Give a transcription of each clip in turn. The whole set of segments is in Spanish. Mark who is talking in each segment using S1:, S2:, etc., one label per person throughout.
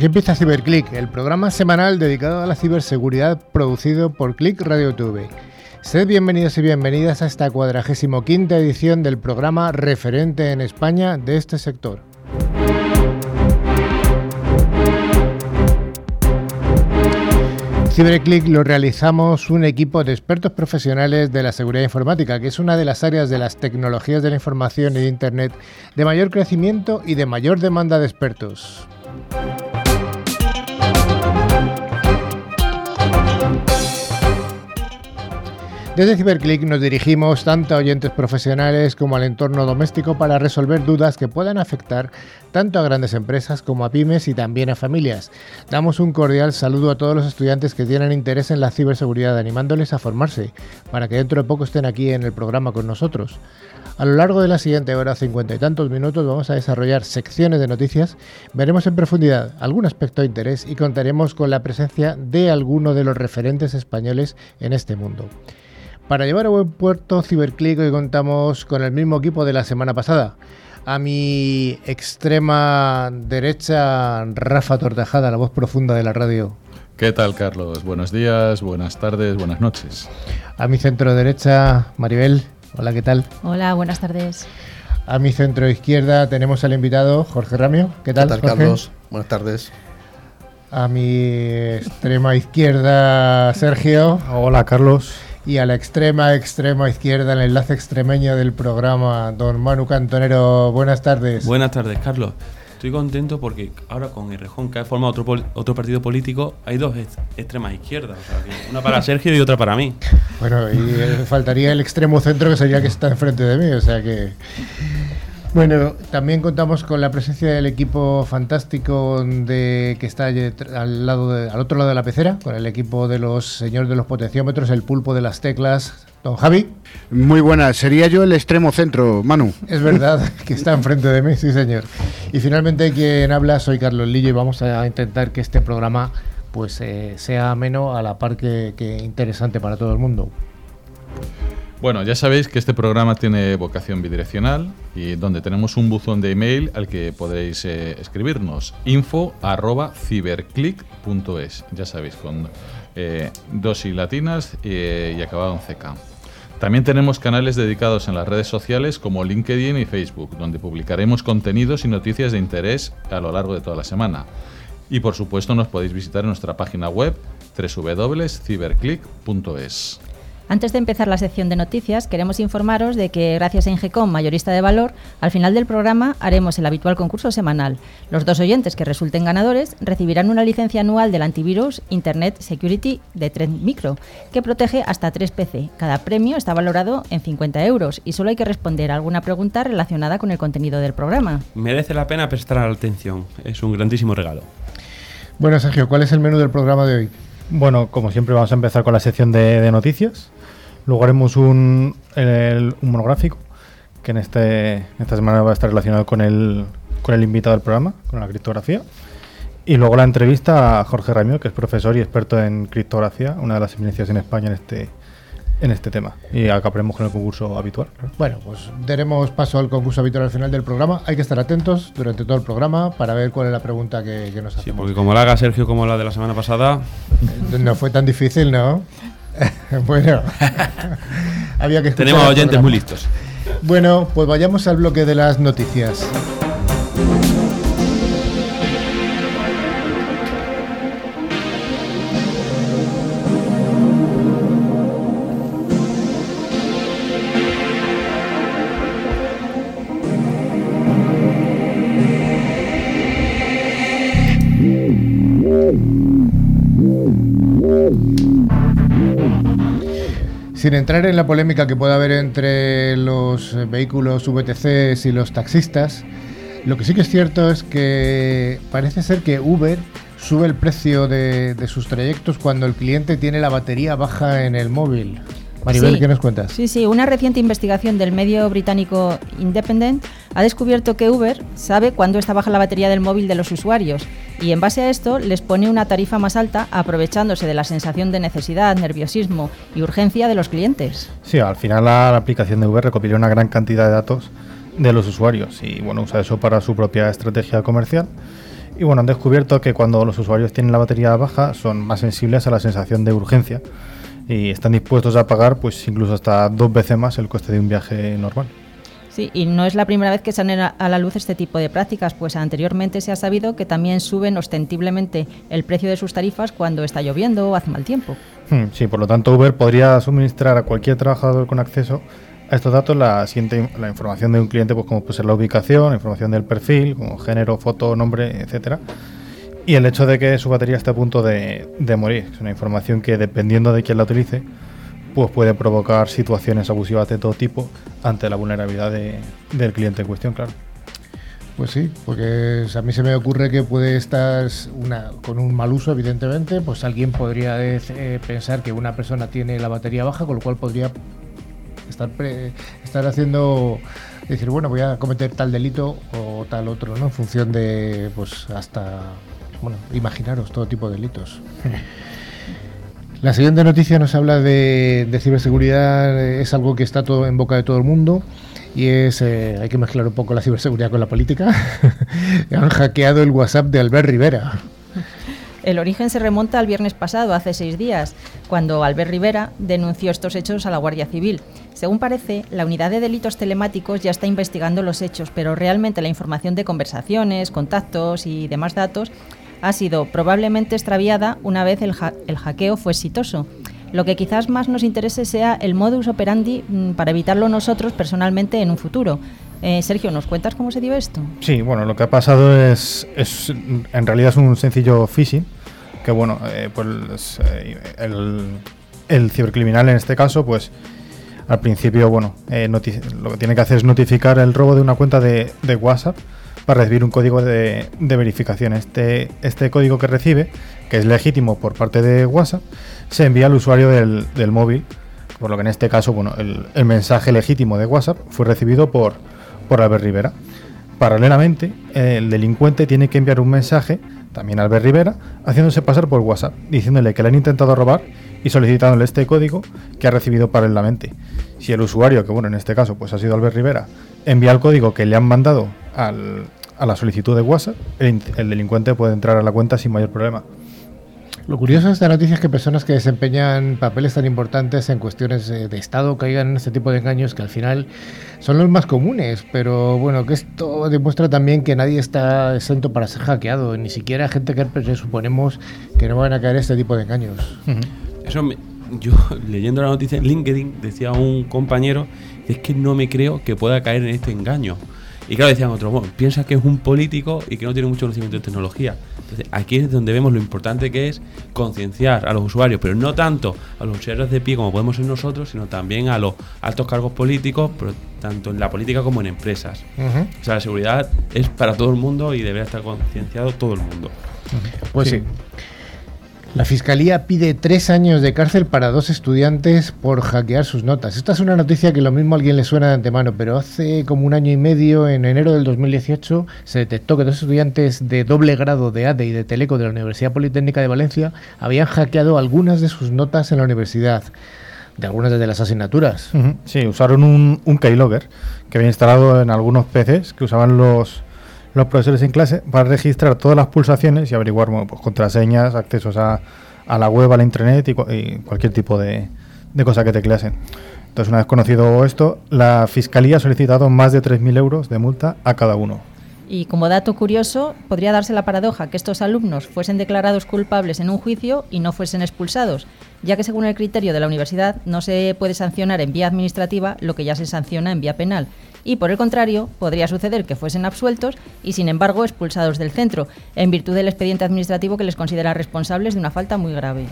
S1: Aquí empieza CiberClick, el programa semanal dedicado a la ciberseguridad producido por Click Radio TV. Sed bienvenidos y bienvenidas a esta cuadragésimo quinta edición del programa referente en España de este sector. CiberClick lo realizamos un equipo de expertos profesionales de la seguridad informática, que es una de las áreas de las tecnologías de la información y de Internet de mayor crecimiento y de mayor demanda de expertos. Desde CiberClick nos dirigimos tanto a oyentes profesionales como al entorno doméstico para resolver dudas que puedan afectar tanto a grandes empresas como a pymes y también a familias. Damos un cordial saludo a todos los estudiantes que tienen interés en la ciberseguridad, animándoles a formarse para que dentro de poco estén aquí en el programa con nosotros. A lo largo de la siguiente hora, cincuenta y tantos minutos, vamos a desarrollar secciones de noticias, veremos en profundidad algún aspecto de interés y contaremos con la presencia de alguno de los referentes españoles en este mundo. Para llevar a buen puerto Ciberclick hoy contamos con el mismo equipo de la semana pasada. A mi extrema derecha, Rafa Tortajada, la voz profunda de la radio.
S2: ¿Qué tal, Carlos? Buenos días, buenas tardes, buenas noches.
S1: A mi centro derecha, Maribel. Hola, ¿qué tal?
S3: Hola, buenas tardes.
S1: A mi centro izquierda tenemos al invitado Jorge Ramio. ¿Qué tal,
S4: ¿Qué tal Carlos? Buenas tardes.
S1: A mi extrema izquierda, Sergio.
S5: Hola, Carlos
S1: y a la extrema, extrema izquierda, el enlace extremeño del programa, don Manu Cantonero. Buenas tardes.
S6: Buenas tardes, Carlos. Estoy contento porque ahora con Errejón, que ha formado otro, otro partido político, hay dos extremas izquierdas. una para Sergio y otra para mí.
S1: Bueno, y eh, faltaría el extremo centro, que sería que está enfrente de mí. O sea que. Bueno, también contamos con la presencia del equipo fantástico de que está al lado al otro lado de la pecera, con el equipo de los señores de los potenciómetros, el pulpo de las teclas, don Javi.
S5: Muy buena, sería yo el extremo centro, Manu.
S1: Es verdad que está enfrente de mí, sí señor. Y finalmente quien habla soy Carlos Lillo y vamos a intentar que este programa pues eh, sea ameno a la par que interesante para todo el mundo.
S2: Bueno, ya sabéis que este programa tiene vocación bidireccional y donde tenemos un buzón de email al que podéis eh, escribirnos info arroba ciberclick.es, ya sabéis, con eh, dos y latinas eh, y acabado en CK. También tenemos canales dedicados en las redes sociales como LinkedIn y Facebook, donde publicaremos contenidos y noticias de interés a lo largo de toda la semana. Y por supuesto nos podéis visitar en nuestra página web www.ciberclick.es.
S3: Antes de empezar la sección de noticias, queremos informaros de que gracias a Ingecom, mayorista de valor, al final del programa haremos el habitual concurso semanal. Los dos oyentes que resulten ganadores recibirán una licencia anual del antivirus Internet Security de Trend Micro, que protege hasta 3 PC. Cada premio está valorado en 50 euros y solo hay que responder a alguna pregunta relacionada con el contenido del programa.
S6: Merece la pena prestar atención, es un grandísimo regalo.
S1: Bueno, Sergio, ¿cuál es el menú del programa de hoy?
S5: Bueno, como siempre vamos a empezar con la sección de noticias. Luego haremos un, monográfico que en, este, esta semana va a estar relacionado con el, con el invitado del programa, con la criptografía. Y luego la entrevista a Jorge Ramiro, que es profesor y experto en criptografía, una de las eminencias en España en este, en este tema. Y acabaremos con el concurso habitual.
S1: Bueno, pues daremos paso al concurso habitual al final del programa. Hay que estar atentos durante todo el programa para ver cuál es la pregunta que, nos hacemos.
S6: Sí, porque como la haga Sergio como la de la semana pasada...
S1: No fue tan difícil, ¿no? bueno, había que
S6: Tenemos oyentes muy listos.
S1: Bueno, pues vayamos al bloque de las noticias. Sin entrar en la polémica que pueda haber entre los vehículos VTCs y los taxistas, lo que sí que es cierto es que parece ser que Uber sube el precio de, sus trayectos cuando el cliente tiene la batería baja en el móvil. Maribel, ¿qué nos cuentas?
S3: Sí, sí, una reciente investigación del medio británico Independent ha descubierto que Uber sabe cuándo está baja la batería del móvil de los usuarios y en base a esto les pone una tarifa más alta aprovechándose de la sensación de necesidad, nerviosismo y urgencia de los clientes.
S5: Sí, al final la, aplicación de Uber recopila una gran cantidad de datos de los usuarios y bueno, usa eso para su propia estrategia comercial Y bueno, han descubierto que cuando los usuarios tienen la batería baja son más sensibles a la sensación de urgencia y están dispuestos a pagar pues incluso hasta dos veces más el coste de un viaje normal.
S3: Sí, y no es la primera vez que salen a la luz este tipo de prácticas, pues anteriormente se ha sabido que también suben ostentiblemente el precio de sus tarifas cuando está lloviendo o hace mal tiempo.
S5: Hmm, sí, por lo tanto Uber podría suministrar a cualquier trabajador con acceso a estos datos la siguiente la información de un cliente, pues como puede ser la ubicación, la información del perfil, como género, foto, nombre, etcétera. Y el hecho de que su batería esté a punto de, de morir. Es una información que dependiendo de quién la utilice, pues puede provocar situaciones abusivas de todo tipo ante la vulnerabilidad del cliente en cuestión, claro.
S1: Pues sí, porque a mí se me ocurre que puede estar una, con un mal uso, evidentemente, pues alguien podría eh, pensar que una persona tiene la batería baja, con lo cual podría estar, estar haciendo, decir, bueno, voy a cometer tal delito o tal otro, ¿no? En función de, pues hasta, bueno, imaginaros todo tipo de delitos. La siguiente noticia nos habla de, ciberseguridad, es algo que está todo en boca de todo el mundo y es, eh, hay que mezclar un poco la ciberseguridad con la política. Han hackeado el WhatsApp de Albert Rivera.
S3: El origen se remonta al viernes pasado, hace seis días, cuando Albert Rivera denunció estos hechos a la Guardia Civil. Según parece, la unidad de delitos telemáticos ya está investigando los hechos, pero realmente la información de conversaciones, contactos y demás datos ha sido probablemente extraviada una vez el, hackeo fue exitoso. Lo que quizás más nos interese sea el modus operandi mm, para evitarlo nosotros personalmente en un futuro. Eh, Sergio, ¿nos cuentas cómo se dio esto?
S5: Sí, bueno, lo que ha pasado es, es en realidad es un sencillo phishing, que bueno, eh, pues eh, el, cibercriminal en este caso, pues al principio, bueno, lo que tiene que hacer es notificar el robo de una cuenta de, de WhatsApp para recibir un código de, verificación. Este, este código que recibe, que es legítimo por parte de WhatsApp, se envía al usuario del, móvil, por lo que en este caso, bueno, el, mensaje legítimo de WhatsApp fue recibido por, Albert Rivera. Paralelamente, el delincuente tiene que enviar un mensaje, también a Albert Rivera, haciéndose pasar por WhatsApp, diciéndole que le han intentado robar y solicitándole este código que ha recibido paralelamente. Si el usuario, que bueno, en este caso pues ha sido Albert Rivera, envía el código que le han mandado al, a la solicitud de WhatsApp, el, delincuente puede entrar a la cuenta sin mayor problema.
S1: Lo curioso de esta noticia es que personas que desempeñan papeles tan importantes en cuestiones de Estado caigan en este tipo de engaños que al final son los más comunes, pero bueno, que esto demuestra también que nadie está exento para ser hackeado, ni siquiera gente que suponemos que no van a caer en este tipo de engaños.
S6: Eso yo leyendo la noticia en LinkedIn decía un compañero, es que no me creo que pueda caer en este engaño. Y claro, decían otros, bueno, piensa que es un político y que no tiene mucho conocimiento de tecnología. Entonces, aquí es donde vemos lo importante que es concienciar a los usuarios, pero no tanto a los usuarios de pie como podemos ser nosotros, sino también a los altos cargos políticos, pero tanto en la política como en empresas. O sea, la seguridad es para todo el mundo y debería estar concienciado todo el mundo.
S1: Pues sí. La Fiscalía pide tres años de cárcel para dos estudiantes por hackear sus notas. Esta es una noticia que lo mismo a alguien le suena de antemano, pero hace como un año y medio, en enero del 2018, se detectó que dos estudiantes de doble grado de ADE y de Teleco de la Universidad Politécnica de Valencia habían hackeado algunas de sus notas en la universidad de algunas de las asignaturas.
S5: Sí, usaron un, un keylogger que había instalado en algunos PCs que usaban los, los profesores en clase para registrar todas las pulsaciones y averiguar pues, contraseñas, accesos a, a, la web, a la internet y, cualquier tipo de, de cosa que tecleasen. Entonces, una vez conocido esto, la Fiscalía ha solicitado más de 3.000 euros de multa a cada uno.
S3: Y como dato curioso, podría darse la paradoja que estos alumnos fuesen declarados culpables en un juicio y no fuesen expulsados, ya que según el criterio de la universidad no se puede sancionar en vía administrativa lo que ya se sanciona en vía penal. Y por el contrario, podría suceder que fuesen absueltos y sin embargo expulsados del centro, en virtud del expediente administrativo que les considera responsables de una falta muy grave.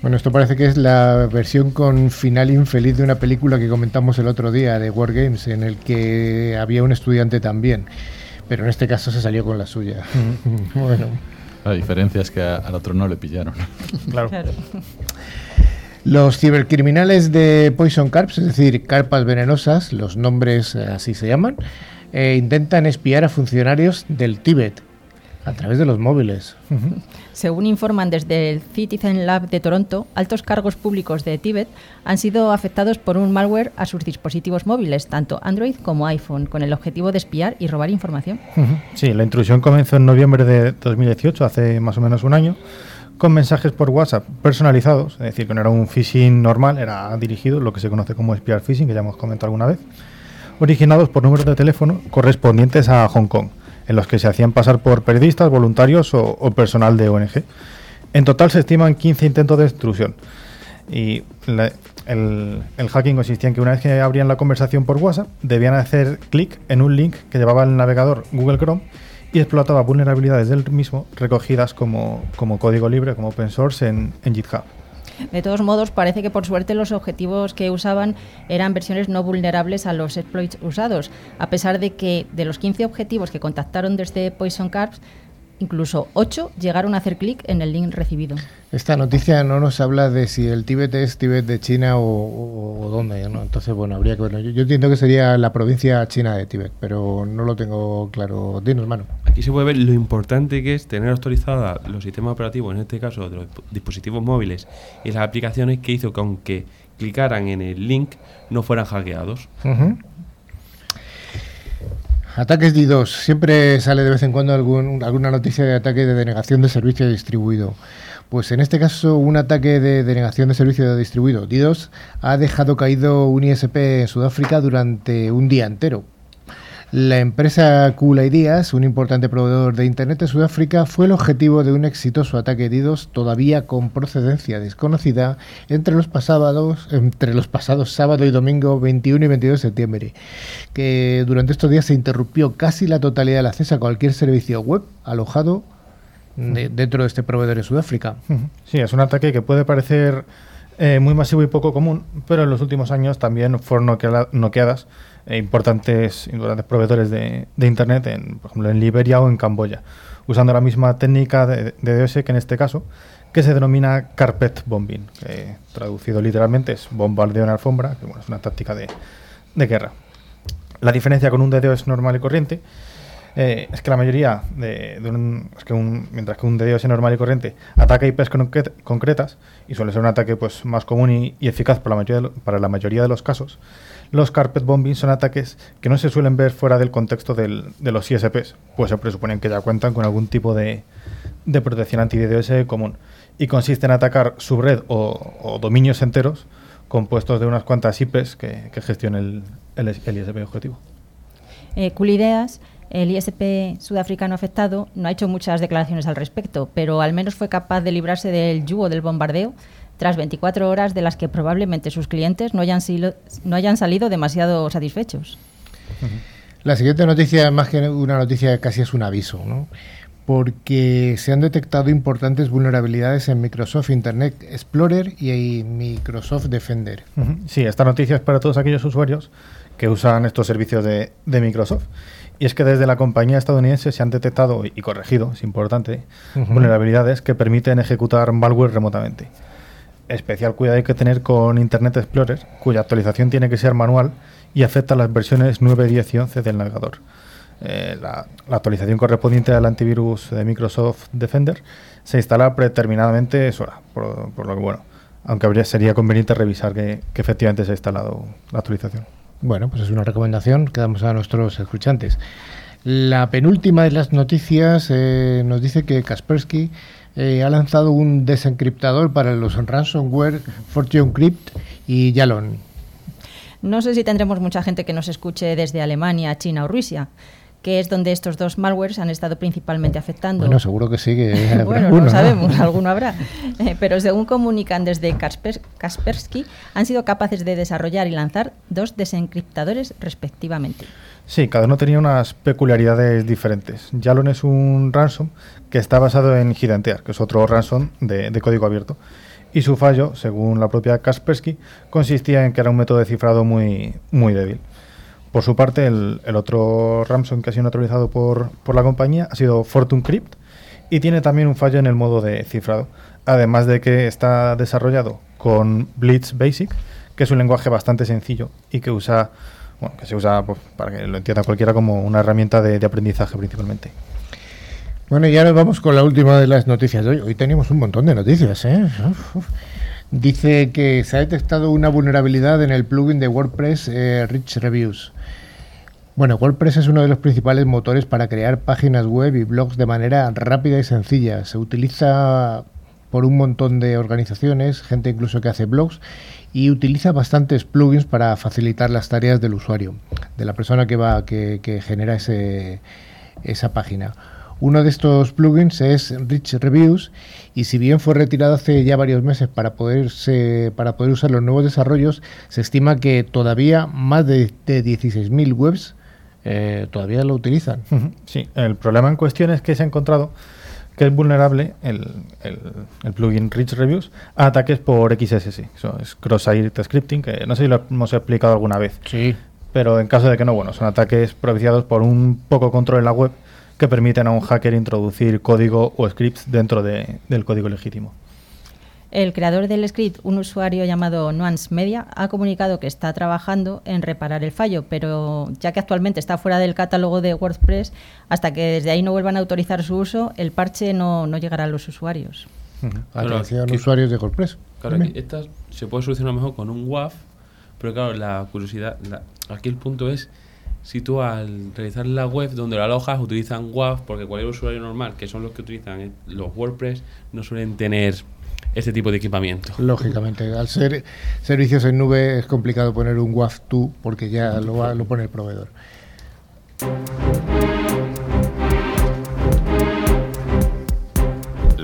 S1: Bueno, esto parece que es la versión con final infeliz de una película que comentamos el otro día de War Games, en el que había un estudiante también pero en este caso se salió con la suya.
S2: bueno. La diferencia es que al otro no le pillaron.
S1: claro. Los cibercriminales de Poison Carps, es decir, carpas venenosas, los nombres así se llaman, eh, intentan espiar a funcionarios del Tíbet. A través de los móviles.
S3: Según informan desde el Citizen Lab de Toronto, altos cargos públicos de Tíbet han sido afectados por un malware a sus dispositivos móviles, tanto Android como iPhone, con el objetivo de espiar y robar información.
S5: Sí, la intrusión comenzó en noviembre de 2018, hace más o menos un año, con mensajes por WhatsApp personalizados, es decir, que no era un phishing normal, era dirigido, lo que se conoce como spear phishing, que ya hemos comentado alguna vez, originados por números de teléfono correspondientes a Hong Kong en los que se hacían pasar por periodistas, voluntarios o, personal de ONG. En total se estiman 15 intentos de extrusión. Y el, hacking consistía en que una vez que abrían la conversación por WhatsApp, debían hacer clic en un link que llevaba el navegador Google Chrome y explotaba vulnerabilidades del mismo recogidas como, código libre, como open source en GitHub.
S3: De todos modos, parece que por suerte los objetivos que usaban eran versiones no vulnerables a los exploits usados, a pesar de que de los 15 objetivos que contactaron desde Poison Carps, incluso 8 llegaron a hacer clic en el link recibido.
S1: Esta noticia no nos habla de si el Tíbet es Tíbet de China o, dónde, ¿no? Entonces, bueno, habría que verlo. Yo, entiendo que sería la provincia china de Tíbet, pero no lo tengo claro. Dinos, hermano.
S6: Aquí se puede ver lo importante que es tener actualizados los sistemas operativos, en este caso de los dispositivos móviles y las aplicaciones que hizo que aunque clicaran en el link no fueran hackeados.
S1: Ataques DDoS. Siempre sale de vez en cuando algún, alguna noticia de ataque de denegación de servicio distribuido. Pues en este caso, un ataque de denegación de servicio distribuido, DDoS, ha dejado caído un ISP en Sudáfrica durante un día entero. La empresa Kula Ideas, un importante proveedor de Internet de Sudáfrica, fue el objetivo de un exitoso ataque de DDoS todavía con procedencia desconocida entre los, pasados, entre los pasados sábado y domingo 21 y 22 de septiembre, que durante estos días se interrumpió casi la totalidad del acceso a cualquier servicio web alojado dentro de este proveedor en Sudáfrica.
S5: Sí, es un ataque que puede parecer eh, muy masivo y poco común, pero en los últimos años también fueron noqueadas importantes, importantes proveedores de, Internet, en, por ejemplo en Liberia o en Camboya, usando la misma técnica de, DOS que en este caso, que se denomina carpet bombing, que traducido literalmente es bombardeo en alfombra, que bueno, es una táctica de, guerra. La diferencia con un DDoS normal y corriente eh, es que la mayoría de, un, es mientras que un DDoS normal y corriente ataca IPs concretas y suele ser un ataque pues más común y, eficaz para la, mayoría para la mayoría de los casos, los carpet bombing son ataques que no se suelen ver fuera del contexto de los ISPs, pues se presuponen que ya cuentan con algún tipo de, de protección anti-DDoS común y consiste en atacar subred o, dominios enteros compuestos de unas cuantas IPs que, que gestiona el, el, ISP objetivo.
S3: Eh, cool Ideas, el ISP sudafricano afectado, no ha hecho muchas declaraciones al respecto, pero al menos fue capaz de librarse del yugo del bombardeo tras 24 horas de las que probablemente sus clientes no hayan, no hayan salido demasiado satisfechos.
S1: La siguiente noticia, más que una noticia, casi es un aviso, ¿no? porque se han detectado importantes vulnerabilidades en Microsoft Internet Explorer y Microsoft Defender.
S5: Sí, esta noticia es para todos aquellos usuarios que usan estos servicios de, Microsoft. Y es que desde la compañía estadounidense se han detectado y corregido, es importante, vulnerabilidades que permiten ejecutar malware remotamente especial cuidado hay que tener con Internet Explorer, cuya actualización tiene que ser manual y afecta a las versiones 9, 10 y 11 del navegador. Eh, la, actualización correspondiente al antivirus de Microsoft Defender se instala predeterminadamente sola, por, lo que bueno, aunque habría, sería conveniente revisar que, efectivamente se ha instalado la actualización.
S1: Bueno, pues es una recomendación que damos a nuestros escuchantes. La penúltima de las noticias eh, nos dice que Kaspersky eh, ha lanzado un desencriptador para los ransomware Fortune Crypt y Yalon.
S3: No sé si tendremos mucha gente que nos escuche desde Alemania, China o Rusia que es donde estos dos malwares han estado principalmente afectando.
S1: Bueno, seguro que sí.
S3: bueno, no sabemos, alguno habrá. Eh, pero según comunican desde Kaspersky, han sido capaces de desarrollar y lanzar dos desencriptadores respectivamente.
S5: Sí, cada uno tenía unas peculiaridades diferentes. Yalon es un ransom que está basado en Gigantear, que es otro ransom de, código abierto. Y su fallo, según la propia Kaspersky, consistía en que era un método de cifrado muy, muy débil. Por su parte, el, otro ransom que ha sido neutralizado por, por, la compañía ha sido Fortune Crypt y tiene también un fallo en el modo de cifrado, además de que está desarrollado con Blitz Basic, que es un lenguaje bastante sencillo y que usa bueno, que se usa pues, para que lo entienda cualquiera como una herramienta de, aprendizaje principalmente.
S1: Bueno, y ahora vamos con la última de las noticias de hoy. Hoy tenemos un montón de noticias, ¿eh? Dice que se ha detectado una vulnerabilidad en el plugin de WordPress eh, Rich Reviews. Bueno, WordPress es uno de los principales motores para crear páginas web y blogs de manera rápida y sencilla. Se utiliza por un montón de organizaciones, gente incluso que hace blogs, y utiliza bastantes plugins para facilitar las tareas del usuario, de la persona que va, que, genera ese, esa página. Uno de estos plugins es Rich Reviews y si bien fue retirado hace ya varios meses para, poderse, para poder usar los nuevos desarrollos, se estima que todavía más de, de 16.000 webs eh, todavía lo utilizan.
S5: Sí, el problema en cuestión es que se ha encontrado que es vulnerable el, el- el plugin Rich Reviews a ataques por XSS. Eso es cross-site scripting, que no sé si lo hemos explicado alguna vez.
S1: Sí.
S5: Pero en caso de que no, bueno, son ataques propiciados por un poco control en la web que permiten a un hacker introducir código o scripts dentro de- del código legítimo.
S3: El creador del script, un usuario llamado Nuance Media, ha comunicado que está trabajando en reparar el fallo, pero ya que actualmente está fuera del catálogo de WordPress, hasta que desde ahí no vuelvan a autorizar su uso, el parche no, no llegará a los usuarios.
S5: Ujú.
S6: Claro,
S1: Atención,
S6: que-
S1: usuarios de WordPress.
S6: Claro, aquí esta se puede solucionar mejor con un WAF, pero claro, la curiosidad, la- aquí el punto es si tú al realizar la web donde lo alojas utilizan WAF, porque cualquier usuario normal, que son los que utilizan eh, los WordPress, no suelen tener este tipo de equipamiento.
S1: Lógicamente, al ser servicios en nube es complicado poner un WAF tú porque ya lo, va- lo pone el proveedor.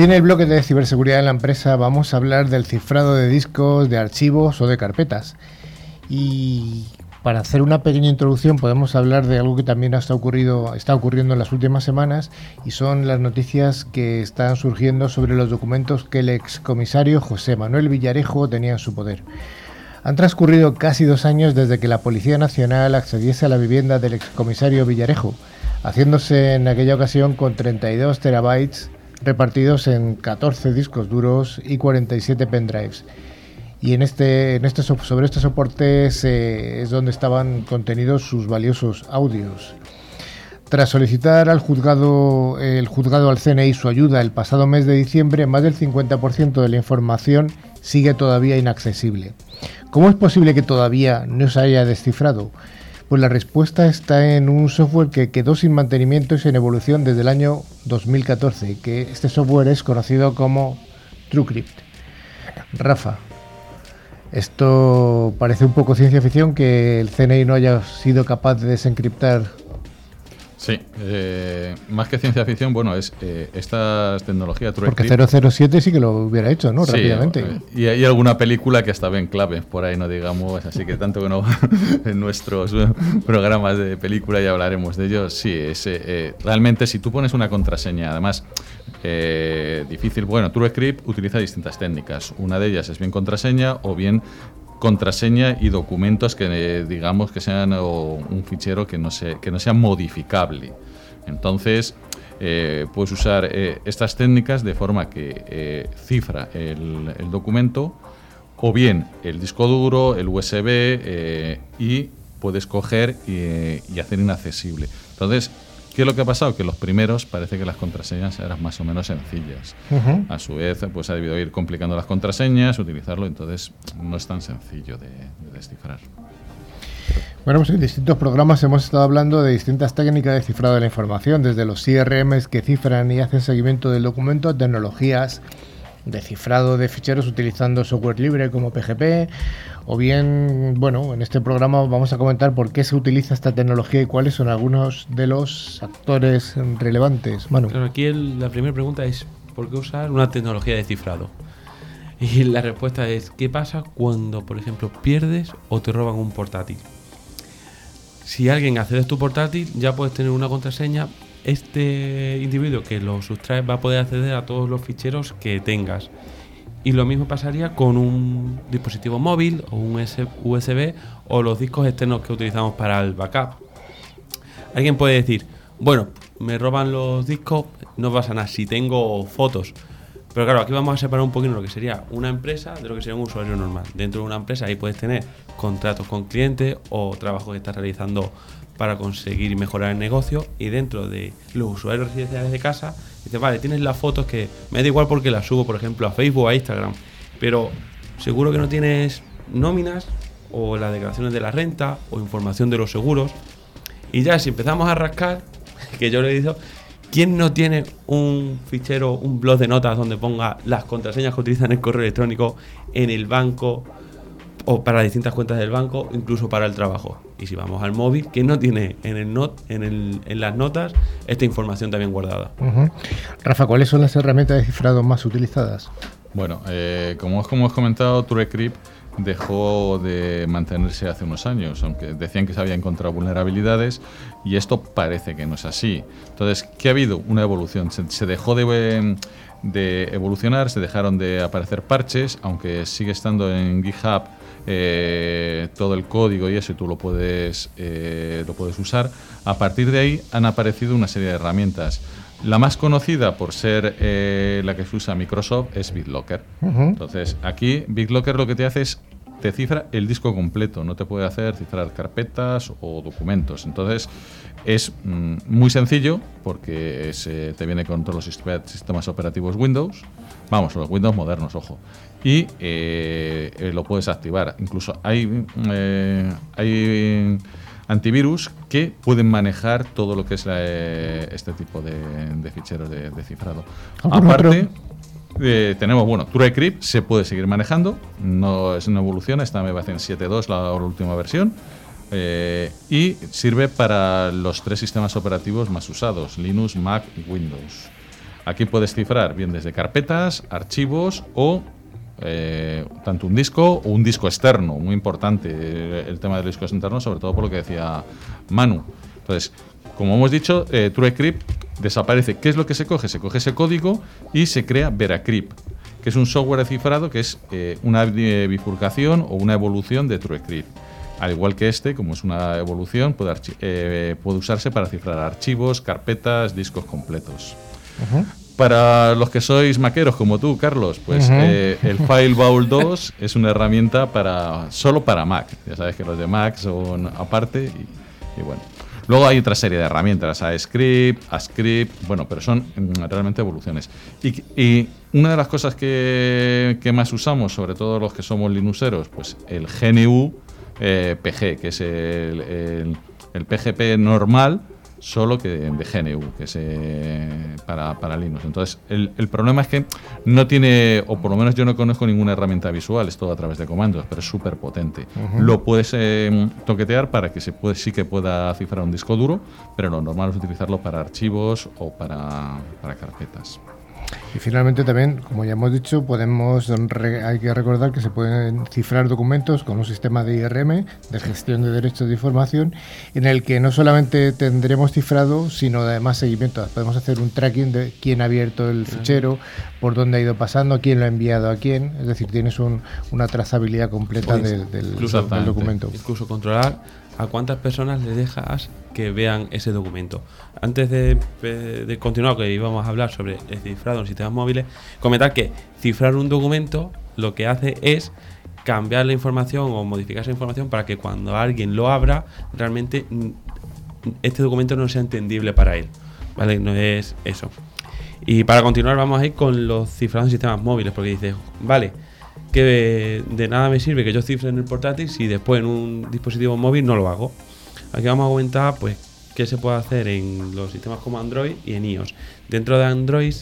S1: En el bloque de ciberseguridad en la empresa vamos a hablar del cifrado de discos, de archivos o de carpetas. Y para hacer una pequeña introducción podemos hablar de algo que también está, está ocurriendo en las últimas semanas y son las noticias que están surgiendo sobre los documentos que el excomisario José Manuel Villarejo tenía en su poder. Han transcurrido casi dos años desde que la Policía Nacional accediese a la vivienda del excomisario Villarejo, haciéndose en aquella ocasión con 32 terabytes repartidos en 14 discos duros y 47 pendrives. Y en este, en este, so- sobre estos soportes es donde estaban contenidos sus valiosos audios. Tras solicitar al juzgado, el juzgado al CNI su ayuda el pasado mes de diciembre, más del 50% de la información sigue todavía inaccesible. ¿Cómo es posible que todavía no se haya descifrado? Pues la respuesta está en un software que quedó sin mantenimiento y sin evolución desde el año 2014, que este software es conocido como TrueCrypt. Rafa, esto parece un poco ciencia ficción que el CNI no haya sido capaz de desencriptar
S2: Sí, eh, más que ciencia ficción, bueno, es eh, estas tecnologías
S1: Porque
S2: TrueCrypt-
S1: 007 sí que lo hubiera hecho, ¿no?
S2: Sí,
S1: Rápidamente.
S2: eh, y hay alguna película que estaba en clave por ahí, no digamos, así que tanto que no en nuestros programas de película ya hablaremos de ellos. Sí, es, eh, eh, realmente si tú pones una contraseña, además eh, difícil, bueno, TrueCrypt utiliza distintas técnicas. Una de ellas es bien contraseña o bien contraseña y documentos que digamos que sean un fichero que no, sea modificable. Entonces, eh, puedes usar eh, estas técnicas de forma que eh, cifra el, documento o bien el disco duro, el USB y puedes coger y, y hacer inaccesible. Entonces, ¿qué es lo que ha pasado? Que los primeros parece que las contraseñas eran más o menos sencillas.
S1: Ujú.
S2: A su vez, pues ha debido ir complicando las contraseñas, utilizarlo, entonces no es tan sencillo de, de descifrar.
S1: Bueno, pues en distintos programas hemos estado hablando de distintas técnicas de cifrado de la información, desde los CRMs que cifran y hacen seguimiento del documento, a tecnologías de cifrado de ficheros utilizando software libre como PGP, o bien, bueno, en este programa vamos a comentar por qué se utiliza esta tecnología y cuáles son algunos de los actores relevantes. Manu.
S6: Claro, aquí la primera pregunta es, ¿por qué usar una tecnología de cifrado? Y la respuesta es, ¿qué pasa cuando, por ejemplo, pierdes o te roban un portátil? Si alguien accede a tu portátil, ya puedes tener una contraseña. Este individuo que lo sustrae va a poder acceder a todos los ficheros que tengas. Y lo mismo pasaría con un dispositivo móvil o un USB o los discos externos que utilizamos para el backup. Alguien puede decir, bueno, me roban los discos, no pasa nada si tengo fotos. Pero claro, aquí vamos a separar un poquito lo que sería una empresa de lo que sería un usuario normal. Dentro de una empresa ahí puedes tener contratos con clientes o trabajos que estás realizando para conseguir mejorar el negocio. Y dentro de los usuarios residenciales de casa, dices, vale, tienes las fotos que me da igual porque las subo, por ejemplo, a Facebook o a Instagram. Pero seguro que no tienes nóminas o las declaraciones de la renta o información de los seguros. Y ya si empezamos a rascar, que yo le dicho, ¿quién no tiene un fichero, un blog de notas donde ponga las contraseñas que utiliza en el correo electrónico, en el banco o para distintas cuentas del banco, incluso para el trabajo? Y si vamos al móvil, ¿quién no tiene en, el not, en, el- en las notas esta información también guardada?
S1: Rafa, ¿cuáles son las herramientas de cifrado más utilizadas?
S2: Bueno, eh, como, como hemos comentado, TrueCrypt dejó de mantenerse hace unos años, aunque decían que se había encontrado vulnerabilidades y esto parece que no es así. Entonces, ¿qué ha habido? Una evolución. Se, se dejó de, eh, de evolucionar, se dejaron de aparecer parches, aunque sigue estando en GitHub eh, todo el código y eso y tú lo puedes, eh, lo puedes usar. A partir de ahí han aparecido una serie de herramientas. La más conocida por ser eh, la que se usa Microsoft es BitLocker. Entonces, aquí BitLocker lo que te hace es te cifra el disco completo, no te puede hacer cifrar carpetas o documentos. Entonces, es mm, muy sencillo porque es, eh, te viene con todos los sistema- sistemas operativos Windows, vamos, los Windows modernos, ojo, y eh, eh, lo puedes activar. Incluso hay, mm, eh, hay antivirus que pueden manejar todo lo que es la, este tipo de, de ficheros de, de cifrado.
S1: ¿Algún
S2: Aparte, eh, tenemos, bueno, TrueCrypt se puede seguir manejando, no es una evolución, esta me parece en 7.2 la última versión, eh, y sirve para los tres sistemas operativos más usados, Linux, Mac y Windows. Aquí puedes cifrar bien desde carpetas, archivos o eh, tanto un disco o un disco externo, muy importante eh, el tema de los discos externos, sobre todo por lo que decía Manu. Entonces, como hemos dicho, eh, TrueCrypt desaparece. ¿Qué es lo que se coge? Se coge ese código y se crea Veracrypt, que es un software cifrado que es una bifurcación o una evolución de TrueCrypt. Al igual que este, como es una evolución, puede, usarse para cifrar archivos, carpetas, discos completos. Para los que sois maqueros como tú, Carlos, pues eh, el FileVault 2 es una herramienta para solo para Mac. Ya sabes que los de Mac son aparte y, y bueno. Luego hay otra serie de herramientas, AScript, AScript, bueno, pero son mm, realmente evoluciones. Y, y una de las cosas que, que más usamos, sobre todo los que somos linuxeros, pues el GNU eh, PG, que es el, el- el PGP normal, solo que de, de GNU, que es eh, para, para Linux. Entonces, el, el problema es que no tiene, o por lo menos yo no conozco ninguna herramienta visual, es todo a través de comandos, pero es súper potente. Lo puedes eh, toquetear para que se puede, sí que pueda cifrar un disco duro, pero lo normal es utilizarlo para archivos o para, para carpetas.
S1: Y finalmente también, como ya hemos dicho, podemos hay que recordar que se pueden cifrar documentos con un sistema de IRM, de gestión de derechos de información, en el que no solamente tendremos cifrado, sino además seguimiento. Podemos hacer un tracking de quién ha abierto el fichero, por dónde ha ido pasando, quién lo ha enviado a quién. Es decir, tienes un- una trazabilidad completa
S6: Pues,
S1: del, del- del documento.
S6: Incluso controlar a cuántas personas le dejas que vean ese documento. Antes de, de continuar, que íbamos a hablar sobre el cifrado en sistemas móviles, comentar que cifrar un documento lo que hace es cambiar la información o modificar esa información para que cuando alguien lo abra, realmente este documento no sea entendible para él. ¿Vale? No es eso. Y para continuar vamos a ir con los cifrados en sistemas móviles, porque dices, vale, que de, nada me sirve que yo cifre en el portátil si después en un dispositivo móvil no lo hago. Aquí vamos a comentar pues qué se puede hacer en los sistemas como Android y en iOS. Dentro de Android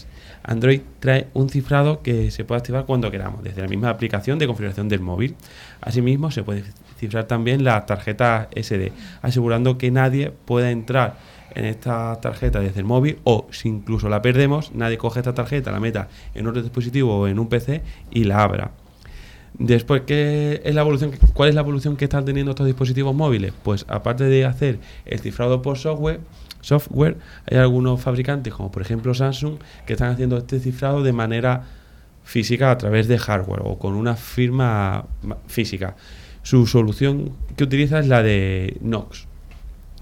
S6: Android trae un cifrado que se puede activar cuando queramos, desde la misma aplicación de configuración del móvil. Asimismo, se puede cifrar también la tarjeta SD, asegurando que nadie pueda entrar en esta tarjeta desde el móvil o si incluso la perdemos, nadie coge esta tarjeta, la meta en otro dispositivo o en un PC y la abra. Después, ¿qué es la evolución, ¿cuál es la evolución que están teniendo estos dispositivos móviles? Pues aparte de hacer el cifrado por software, software, hay algunos fabricantes, como por ejemplo Samsung, que están haciendo este cifrado de manera física a través de hardware o con una firma física. Su solución que utiliza es la de Knox.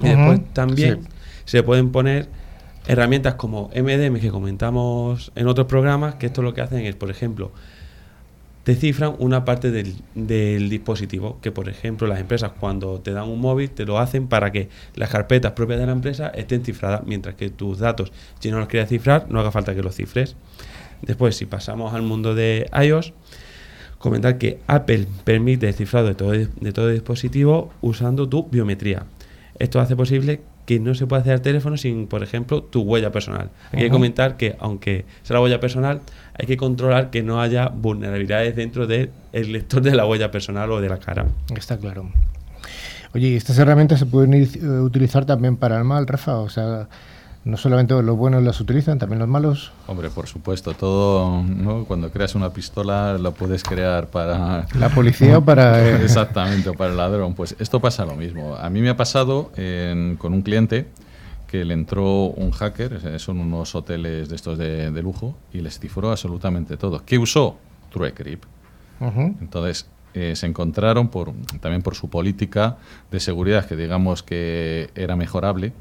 S6: Y después también se pueden poner herramientas como MDM que comentamos en otros programas, que esto lo que hacen es, por ejemplo, te cifran una parte del, del, dispositivo, que por ejemplo las empresas cuando te dan un móvil te lo hacen para que las carpetas propias de la empresa estén cifradas, mientras que tus datos, si no los quieres cifrar, no haga falta que los cifres. Después, si pasamos al mundo de iOS, comentar que Apple permite el cifrado de todo, de todo dispositivo usando tu biometría. Esto hace posible que no se puede hacer al teléfono sin, por ejemplo, tu huella personal. Hay que comentar que, aunque sea la huella personal, hay que controlar que no haya vulnerabilidades dentro del lector de la huella personal o de la cara.
S1: Está claro. Oye, estas herramientas se pueden eh, utilizar también para el mal, Rafa? O sea, no solamente los buenos las utilizan, también los malos.
S2: Hombre, por supuesto, todo, ¿no? cuando creas una pistola lo puedes crear para...
S1: La policía o para...
S2: Eh, Exactamente, o para el ladrón. Pues esto pasa lo mismo. A mí me ha pasado con un cliente que le entró un hacker, son unos hoteles de estos de, lujo, y les cifró absolutamente todo. ¿Qué usó? TrueCrypt. Entonces, eh, se encontraron por, también por su política de seguridad que digamos que era mejorable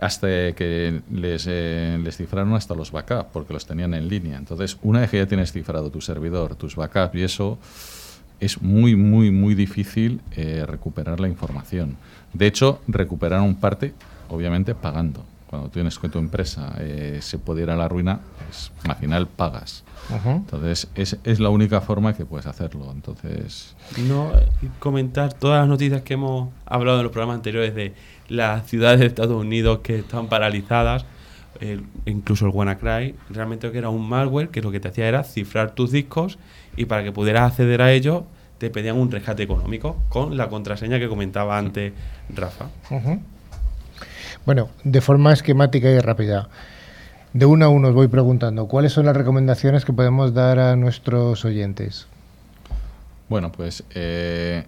S2: hasta que les, eh, les cifraron hasta los backups porque los tenían en línea entonces una vez que ya tienes cifrado tu servidor tus backups y eso es muy muy muy difícil eh, recuperar la información de hecho recuperaron parte obviamente pagando cuando tienes que tu empresa se puede ir a la ruina pues, al final pagas entonces, es, es, la única forma que puedes hacerlo. Entonces.
S6: No, comentar todas las noticias que hemos hablado en los programas anteriores de las ciudades de Estados Unidos que están paralizadas, incluso el WannaCry, realmente que era un malware que lo que te hacía era cifrar tus discos y para que pudieras acceder a ellos te pedían un rescate económico con la contraseña que comentaba antes Rafa.
S1: Bueno, de forma esquemática y rápida. De uno a uno os voy preguntando, ¿cuáles son las recomendaciones que podemos dar a nuestros oyentes?
S2: Bueno, pues eh,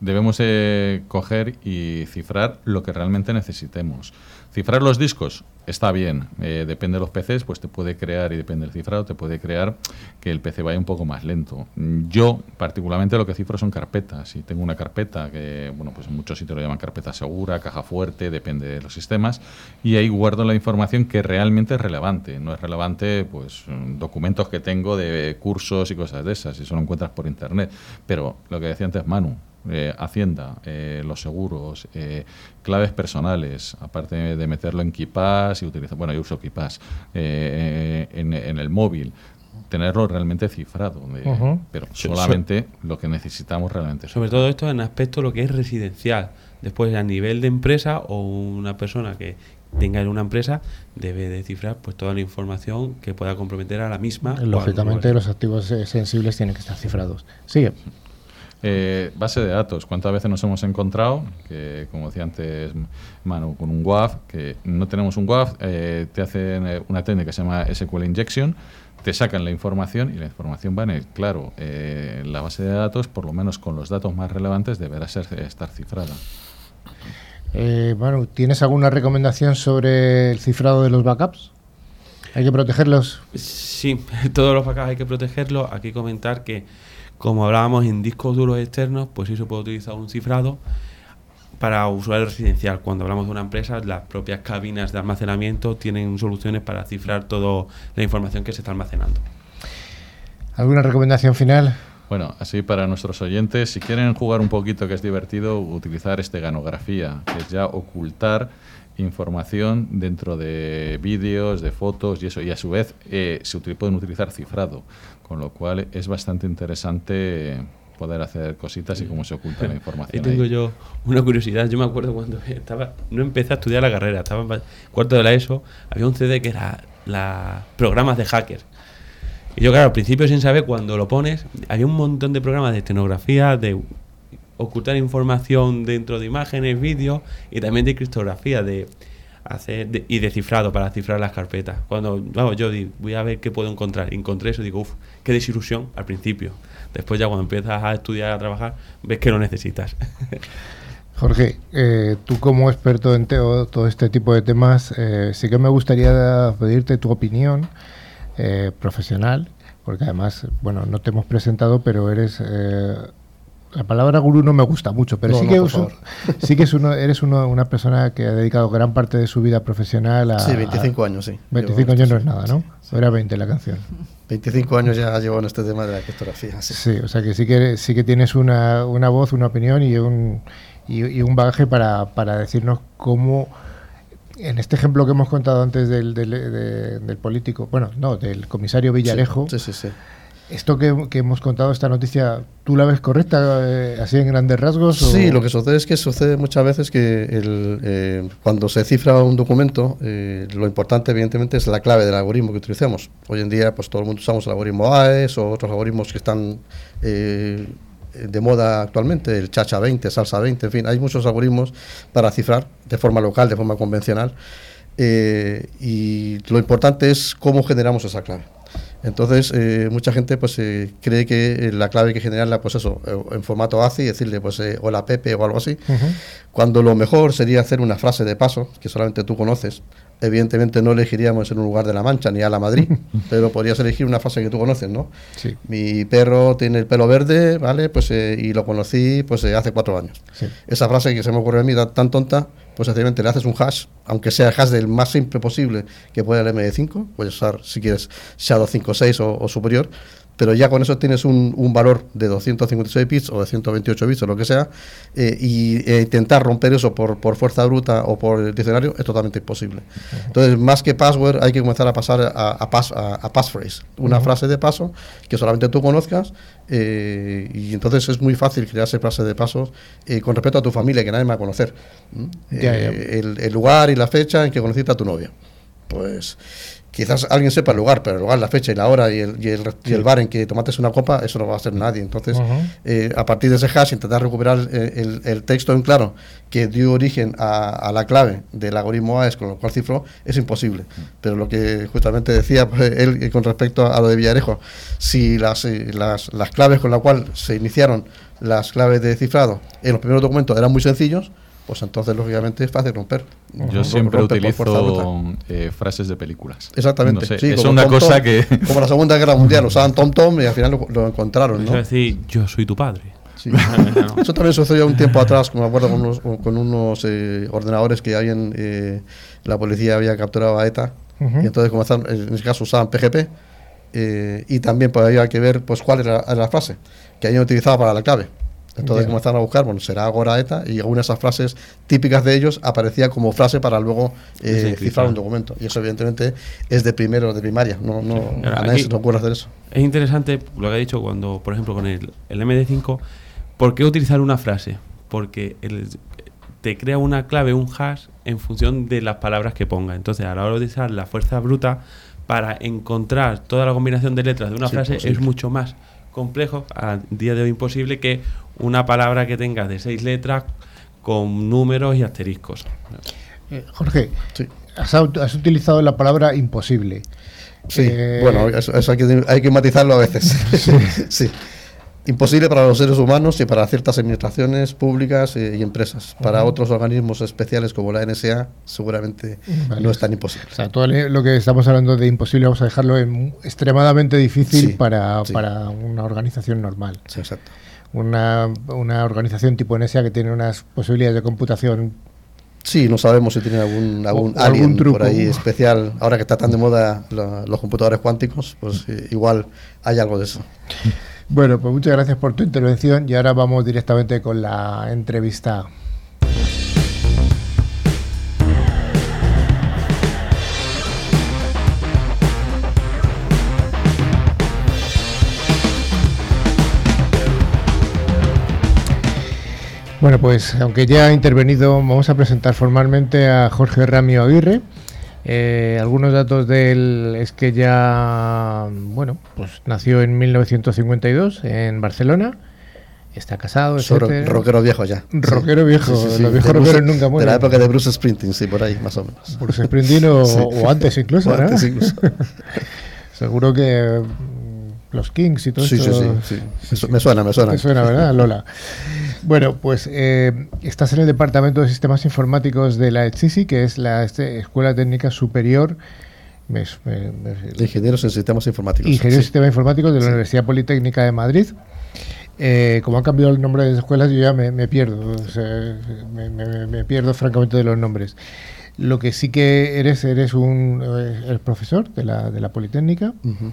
S2: debemos eh, coger y cifrar lo que realmente necesitemos. Cifrar los discos está bien, eh, depende de los PCs, pues te puede crear, y depende del cifrado, te puede crear que el PC vaya un poco más lento. Yo, particularmente, lo que cifro son carpetas. Si tengo una carpeta que, bueno, pues en muchos sitios lo llaman carpeta segura, caja fuerte, depende de los sistemas, y ahí guardo la información que realmente es relevante. No es relevante, pues, documentos que tengo de cursos y cosas de esas, si eso lo encuentras por internet. Pero lo que decía antes Manu, eh, Hacienda, eh, los seguros, eh, claves personales, aparte de meterlo en KeePass y utilizar, bueno, yo uso KeePass, en, el móvil, tenerlo realmente cifrado, pero solamente lo que necesitamos realmente.
S6: Sobre todo esto en aspecto lo que es residencial. Después, a nivel de empresa o una persona que tenga en una empresa debe de cifrar pues toda la información que pueda comprometer a la misma.
S1: Lógicamente los activos sensibles tienen que estar cifrados. Sigue.
S2: Eh, base de datos. ¿Cuántas veces nos hemos encontrado? Que, como decía antes Manu, con un WAF, que no tenemos un WAF, eh, te hacen eh, una técnica que se llama SQL Injection, te sacan la información y la información va en el, claro, la base de datos, por lo menos con los datos más relevantes, deberá ser, estar cifrada.
S1: Manu, ¿tienes alguna recomendación sobre el cifrado de los backups? ¿Hay que protegerlos?
S6: Sí, todos los backups hay que protegerlos. Aquí comentar que como hablábamos en discos duros externos, pues sí se puede utilizar un cifrado para usuario residencial. Cuando hablamos de una empresa, las propias cabinas de almacenamiento tienen soluciones para cifrar toda la información que se está almacenando.
S1: ¿Alguna recomendación final?
S2: Bueno, así para nuestros oyentes, si quieren jugar un poquito, que es divertido, utilizar esteganografía, que es ya ocultar información dentro de vídeos, de fotos y eso, y a su vez eh, se pueden utilizar cifrado, con lo cual es bastante interesante poder hacer cositas y cómo se oculta la información.
S6: Y tengo yo una curiosidad, yo me acuerdo cuando estaba, no empecé a estudiar la carrera, estaba en cuarto de la ESO, había un CD que era la programas de hacker Y yo, claro, al principio sin saber, cuando lo pones, había un montón de programas de escenografía, de ocultar información dentro de imágenes, vídeos y también de criptografía, de hacer de- y de cifrado para cifrar las carpetas. Cuando vamos, yo digo, voy a ver qué puedo encontrar. Encontré eso y digo, uff, qué desilusión al principio. Después ya cuando empiezas a estudiar, a trabajar, ves que lo necesitas.
S1: Jorge, eh, tú como experto en teo- todo este tipo de temas, eh, sí que me gustaría pedirte tu opinión eh, profesional, porque además, bueno, no te hemos presentado, pero eres... la palabra gurú no me gusta mucho, pero
S4: No,
S1: sí, que es sí que es uno, eres uno- una persona que ha dedicado gran parte de su vida profesional a...
S4: Sí, 25 años, sí.
S1: 25
S4: Llevo
S1: años no es nada, ¿no? Era 20 la canción.
S4: 25 años ya llevo en este tema de la criptografía. Sí.
S1: Sí, o sea que sí que sí que tienes una, una voz, una opinión y un, y, y un bagaje para, para decirnos cómo, en este ejemplo que hemos contado antes del, del, de- del político, bueno, no, del comisario Villarejo,
S4: Sí, sí, sí.
S1: Esto que, hemos contado, esta noticia, ¿tú la ves correcta eh, así en grandes rasgos?
S4: Sí, lo que sucede es que sucede muchas veces que el, eh, cuando se cifra un documento, eh, lo importante evidentemente es la clave del algoritmo que utilicemos. Hoy en día, pues todo el mundo usamos el algoritmo AES o otros algoritmos que están eh, de moda actualmente, el Chacha 20, Salsa 20, en fin, hay muchos algoritmos para cifrar de forma local, de forma convencional. y lo importante es cómo generamos esa clave. Entonces, eh, mucha gente pues eh, cree que eh, la clave hay que generarla, pues eso, en formato ACI decirle, pues, eh, hola Pepe o algo así. Cuando lo mejor sería hacer una frase de paso, que solamente tú conoces. Evidentemente no elegiríamos en un lugar de la Mancha ni a la Madrid, pero podrías elegir una frase que tú conoces, ¿no?
S1: Sí,
S4: Mi perro tiene el pelo verde, ¿vale? Pues y lo conocí pues hace cuatro años.
S1: sí.
S4: Esa frase que se me ocurrió a mí tan tonta, pues sencillamente le haces un hash, aunque sea el hash del más simple posible que puede el MD5, puedes usar si quieres Shadow 5.6 o, o superior, pero ya con eso tienes un, un valor de 256 bits o de 128 bits o lo que sea, eh, y eh, intentar romper eso por, por fuerza bruta o por el diccionario es totalmente imposible. Entonces, más que password, hay que comenzar a pasar a, a, pass- a- a passphrase, una frase de paso que solamente tú conozcas, eh, y entonces es muy fácil crearse frases de pasos eh, con respecto a tu familia, que nadie me va a conocer. Eh, El, el lugar y la fecha en que conociste a tu novia. Pues quizás alguien sepa el lugar, pero el lugar, la fecha y la hora y el, y el, y el bar en que tomaste una copa, eso no va a hacer nadie. Entonces, eh, a partir de ese hash, intentar recuperar eh, el, el texto en claro que dio origen a, a la clave del algoritmo AES, con lo cual cifró, es imposible. Pero lo que justamente decía pues, él eh, con respecto a lo de Villarejo, si las, las, las claves con las cuales se iniciaron las claves de cifrado en los primeros documentos eran muy sencillos, pues entonces, lógicamente, es fácil romper.
S2: Yo siempre
S4: Romper
S2: utilizo eh, frases de películas.
S4: Exactamente.
S2: No sé,
S4: sí,
S2: es una
S4: Tom
S2: cosa
S4: Tom,
S2: que...
S4: Como la Segunda Guerra Mundial, usaban Tom Tom y al final lo, lo encontraron, ¿no?
S6: es decir, yo soy tu padre.
S4: Sí. Eso también sucedió un tiempo atrás, como me acuerdo, con unos, con unos eh, ordenadores que alguien, eh, la policía había capturado a ETA, y entonces comenzaron, en ese caso usaban PGP, eh, y también pues, había que ver pues cuál era, era la frase que habían utilizado para la clave. Entonces
S1: Ya.
S4: comenzaron a buscar, bueno, será Agora ETA, y alguna de esas frases típicas de ellos aparecía como frase para luego eh, cifrar un documento. Y eso evidentemente es de primero, de primaria, no, no,
S6: Ahora,
S4: a nadie
S6: aquí-
S4: se le ocurre hacer eso.
S6: Es interesante lo que ha dicho cuando, por ejemplo, con el, el MD5, ¿por qué utilizar una frase? Porque el- te crea una clave, un hash, en función de las palabras que ponga. Entonces, a la hora de utilizar la fuerza bruta, para encontrar toda la combinación de letras de una
S4: Sí,
S6: frase
S4: posible.
S6: es mucho más complejo, a día de hoy imposible, que una palabra que tenga de seis letras con números y asteriscos.
S1: Eh, Jorge,
S4: Sí.
S1: has, has utilizado la palabra imposible.
S4: Sí,
S1: Eh,
S4: bueno, eso, eso hay, que, hay que matizarlo a veces. Sí. Imposible para los seres humanos y para ciertas administraciones públicas y empresas. Para otros organismos especiales como la NSA, seguramente
S1: Vale.
S4: no es tan imposible.
S1: O sea, todo lo que estamos hablando de imposible vamos a dejarlo en extremadamente difícil
S4: Sí,
S1: para,
S4: sí.
S1: para una organización normal.
S4: Sí, exacto.
S1: Una, una organización tipo NSA que tiene unas posibilidades de computación.
S4: Sí, no sabemos si tiene algún, algún
S1: O- algún truco.
S4: por ahí especial. Ahora que está tan de moda lo- los computadores cuánticos, pues eh, igual hay algo de eso.
S1: Bueno, pues muchas gracias por tu intervención y ahora vamos directamente con la entrevista. Bueno, pues aunque ya ha intervenido, vamos a presentar formalmente a Jorge Ramio Aguirre. Eh, algunos datos de él es que ya, bueno, pues nació en 1952 en Barcelona. Está casado, etcétera.
S4: rockero viejo ya.
S1: Rockero viejo, los
S4: De
S1: viejos
S4: Bruce-
S1: rockeros nunca
S4: De
S1: mueren.
S4: la época de Bruce Springsteen, sí, por ahí, más o menos.
S1: Bruce Springsteen o,
S4: Sí.
S1: o antes incluso,
S4: O
S1: ¿no?
S4: antes incluso.
S1: Seguro que los Kings y todo
S4: Sí, sí,
S1: esto.
S4: sí, sí. Me su- Me suena, me suena.
S1: Te suena, ¿verdad, Lola? Bueno, pues eh, estás en el Departamento de Sistemas Informáticos de la ETSISI, que es la este, Escuela Técnica Superior me- me- me-
S4: De ingenieros en sistemas informáticos.
S1: Ingeniero de
S4: Sí.
S1: Sistemas Informáticos de la Universidad Politécnica de Madrid. Eh, como han cambiado el nombre de las escuelas, yo ya me, me pierdo. o sea, me, me- me pierdo francamente de los nombres. Lo que sí que eres, eres un eh, eres profesor de la, de la Politécnica.
S4: Ujú.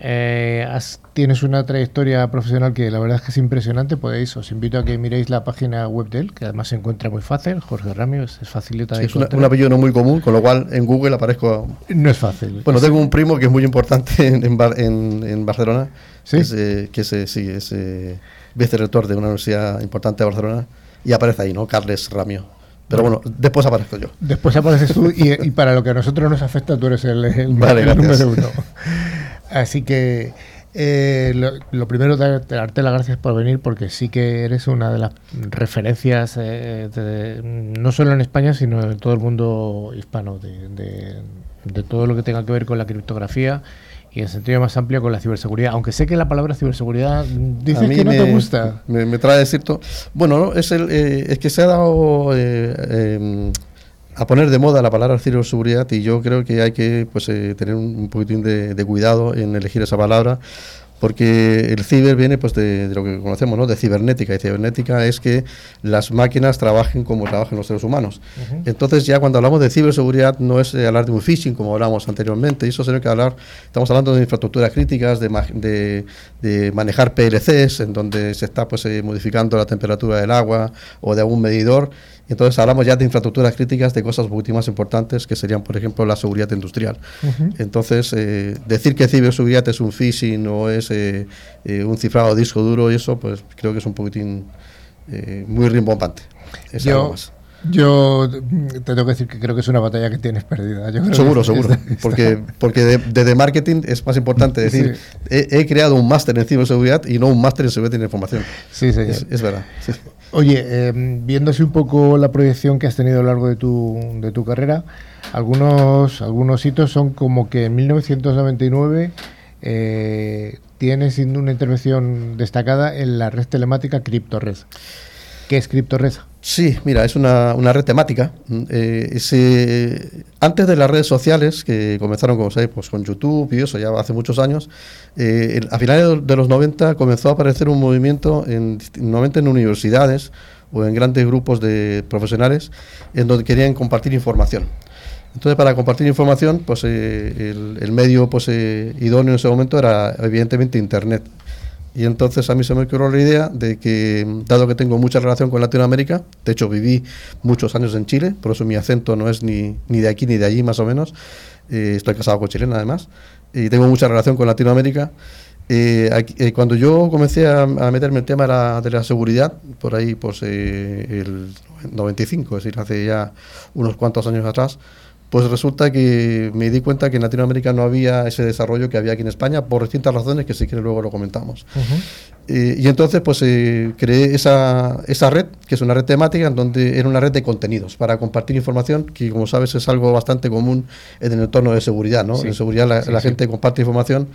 S1: Eh, has- tienes una trayectoria profesional que la verdad es que es impresionante. Podéis, os invito a que miréis la página web de él, que además se encuentra muy fácil. Jorge Ramio es, facilita
S4: Sí,
S1: de
S4: es una- un apellido no muy común, con lo cual en Google aparezco.
S1: No es fácil.
S4: Bueno, tengo un primo que es muy importante en, en en- Barcelona,
S1: ¿Sí?
S4: que es, eh, que es, eh, sí, es eh, vicerrector de una universidad importante de Barcelona, y aparece ahí, ¿no? Carles Ramio. Pero bueno, después aparezco yo.
S1: Después apareces tú y, y para lo que a nosotros nos afecta, tú eres el, el-
S4: Vale,
S1: el
S4: gracias.
S1: número uno. Así que eh, lo, lo primero, dar- darte las gracias por venir porque sí que eres una de las referencias, eh, de- no solo en España, sino en todo el mundo hispano, de, de- de todo lo que tenga que ver con la criptografía y en sentido más amplio con la ciberseguridad. Aunque sé que la palabra ciberseguridad mm, dices
S4: A mí
S1: que no
S4: me,
S1: te gusta.
S4: Me, me trae cierto. Bueno, ¿no? es, el, eh, es que se ha dado eh, eh, a poner de moda la palabra ciberseguridad y yo creo que hay que pues, eh, tener un, un poquitín de, de cuidado en elegir esa palabra. Porque el ciber viene pues de, de lo que conocemos, ¿no? De cibernética. Y cibernética es que las máquinas trabajen como trabajan los seres humanos. Entonces ya cuando hablamos de ciberseguridad no es eh, hablar de un phishing como hablábamos anteriormente, eso sino que hablar, estamos hablando de infraestructuras críticas, de, de, de manejar PLCs, en donde se está pues eh, modificando la temperatura del agua o de algún medidor. Entonces hablamos ya de infraestructuras críticas, de cosas mucho más importantes que serían, por ejemplo, la seguridad industrial. Entonces, eh, decir que ciberseguridad es un phishing o es eh, eh, un cifrado de disco duro y eso, pues creo que es un poquitín eh, muy rimbombante. Es algo más.
S1: Yo te tengo que decir que creo que es una batalla que tienes perdida. Yo creo que
S4: Seguro, seguro. Porque, porque de- desde marketing es más importante decir,
S1: Sí.
S4: he, he creado un máster en ciberseguridad y no un máster en seguridad de la información.
S1: Sí, señor.
S4: Es, es verdad. sí.
S1: Oye, eh, viéndose un poco la proyección que has tenido a lo largo de tu, de tu carrera, algunos, algunos hitos son como que en 1999 eh, tienes una intervención destacada en la red telemática CryptoRes. ¿Qué es CryptoRes?
S4: Sí, mira, es una, una red temática. Mm, eh, antes de las redes sociales, que comenzaron como sabéis, pues, con YouTube y eso, ya hace muchos años, eh, a finales de los 90 comenzó a aparecer un movimiento, en, normalmente en universidades o en grandes grupos de profesionales, en donde querían compartir información. Entonces, para compartir información, pues eh, el, el medio pues, idóneo en ese momento era evidentemente Internet. Y entonces a mí se me ocurrió la idea de que, dado que tengo mucha relación con Latinoamérica, de hecho viví muchos años en Chile, por eso mi acento no es ni, ni de aquí ni de allí más o menos, eh, estoy casado con chilena además, y tengo mucha relación con Latinoamérica. Eh, aquí- eh, cuando yo comencé a, a meterme en el tema de la, de la seguridad, por ahí pues eh, el 95, es decir, hace ya unos cuantos años atrás, pues resulta que me di cuenta que en Latinoamérica no había ese desarrollo que había aquí en España por distintas razones que si quieres luego lo comentamos. Eh, y entonces pues eh, creé esa, esa red, que es una red temática, en donde era una red de contenidos para compartir información, que como sabes es algo bastante común en el entorno de seguridad, ¿no?
S1: Sí,
S4: En seguridad la,
S1: sí,
S4: la
S1: sí.
S4: gente comparte información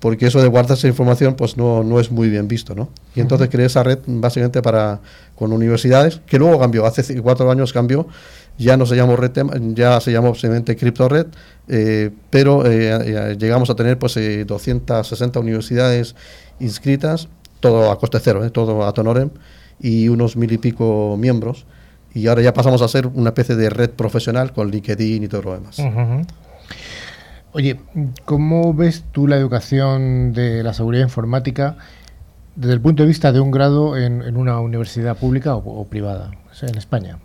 S4: porque eso de guardarse información pues no, no es muy bien visto, ¿no? Y entonces creé esa red básicamente para con universidades, que luego cambió, hace cuatro años cambió, ya no se llamó red, ya se llamó simplemente CryptoRed, eh, pero eh, eh, llegamos a tener pues eh, 260 universidades inscritas, todo a coste cero, ¿eh? todo a Tonorem, y unos mil y pico miembros, y ahora ya pasamos a ser una especie de red profesional con LinkedIn y todo lo demás.
S1: Oye, ¿cómo ves tú la educación de la seguridad informática desde el punto de vista de un grado en, una universidad pública o, privada en España?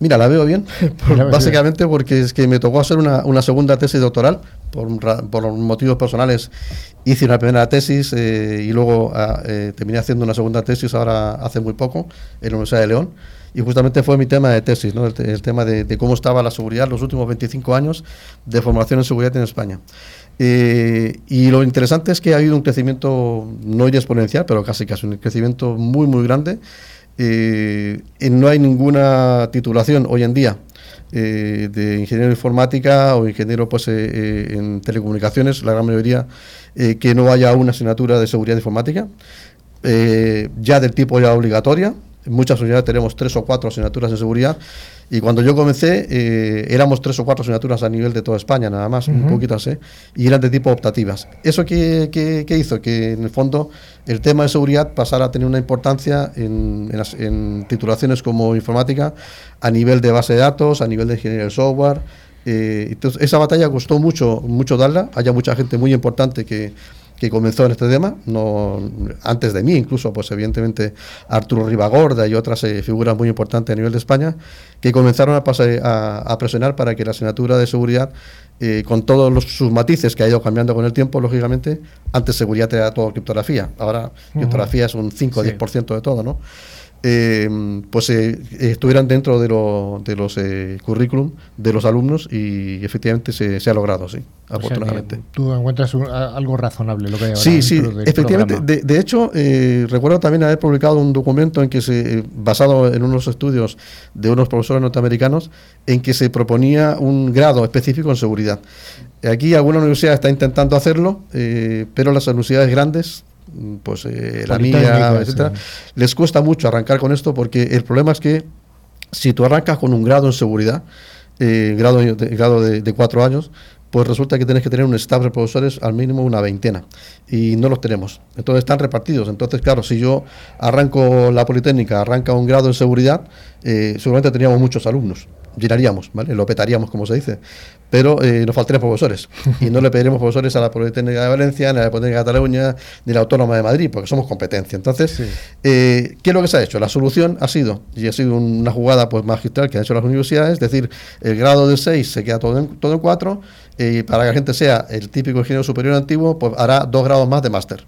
S4: Mira, la veo bien, por- básicamente porque es que me tocó hacer una, una segunda tesis doctoral, por, por motivos personales hice una primera tesis eh, y luego ah, eh, terminé haciendo una segunda tesis ahora hace muy poco en la Universidad de León y justamente fue mi tema de tesis, ¿no? el, el tema de, de cómo estaba la seguridad los últimos 25 años de formación en seguridad en España. Eh, y lo interesante es que ha habido un crecimiento, no exponencial, pero casi casi un crecimiento muy, muy grande. Eh, no hay ninguna titulación hoy en día eh, de ingeniero informática o ingeniero pues, eh, eh, en telecomunicaciones, la gran mayoría, que no haya una asignatura de seguridad informática, ya del tipo ya obligatoria. En muchas unidades tenemos tres o cuatro asignaturas de seguridad y cuando yo comencé eh, éramos tres o cuatro asignaturas a nivel de toda España, nada más, un poquitas, ¿eh? y eran de tipo optativas. ¿Eso qué, qué- qué hizo? Que en el fondo el tema de seguridad pasara a tener una importancia en, en las- en titulaciones como informática a nivel de base de datos, a nivel de ingeniería del software. eh, entonces, esa batalla costó mucho, mucho darla. Haya mucha gente muy importante que, que comenzó en este tema, no antes de mí incluso, pues evidentemente Arturo Ribagorda y otras eh, figuras muy importantes a nivel de España, que comenzaron a, pasa- a, a presionar para que la asignatura de seguridad, eh, con todos los, sus matices que ha ido cambiando con el tiempo, lógicamente, antes seguridad era todo criptografía, ahora criptografía es un 5 o 10% de todo, ¿no? Eh, pues eh, estuvieran dentro de, lo- de los eh, currículum de los alumnos y efectivamente se, se ha logrado, sí,
S1: O sea
S4: afortunadamente.
S1: tú encuentras un- a- algo razonable lo que hay ahora
S4: Sí, sí,
S1: del
S4: efectivamente. De, de hecho, eh, recuerdo también haber publicado un documento en que se, eh, basado en unos estudios de unos profesores norteamericanos, en que se proponía un grado específico en seguridad. Aquí alguna universidad está intentando hacerlo, eh, pero las universidades grandes, pues eh, la mía, etcétera,
S1: sí.
S4: les cuesta mucho arrancar con esto porque el problema es que si tú arrancas con un grado en seguridad, eh, grado, de, grado de, de cuatro años, pues resulta que tienes que tener un staff de profesores al mínimo una veintena y no los tenemos. Entonces están repartidos. Entonces, claro, si yo arranco la Politécnica, arranca un grado en seguridad, eh, seguramente teníamos muchos alumnos. Llenaríamos, ¿vale? Lo petaríamos, como se dice. Pero eh, nos faltarían profesores. Y no le pediremos profesores a la Politécnica de Valencia, ni a la Politécnica de Cataluña, ni a la Autónoma de Madrid, porque somos competencia. Entonces, eh, ¿qué es lo que se ha hecho? La solución ha sido, y ha sido una jugada pues magistral que han hecho las universidades, es decir, el grado de 6 se queda todo en, todo en 4, y para que la gente sea el típico ingeniero superior antiguo, pues hará dos grados más de máster.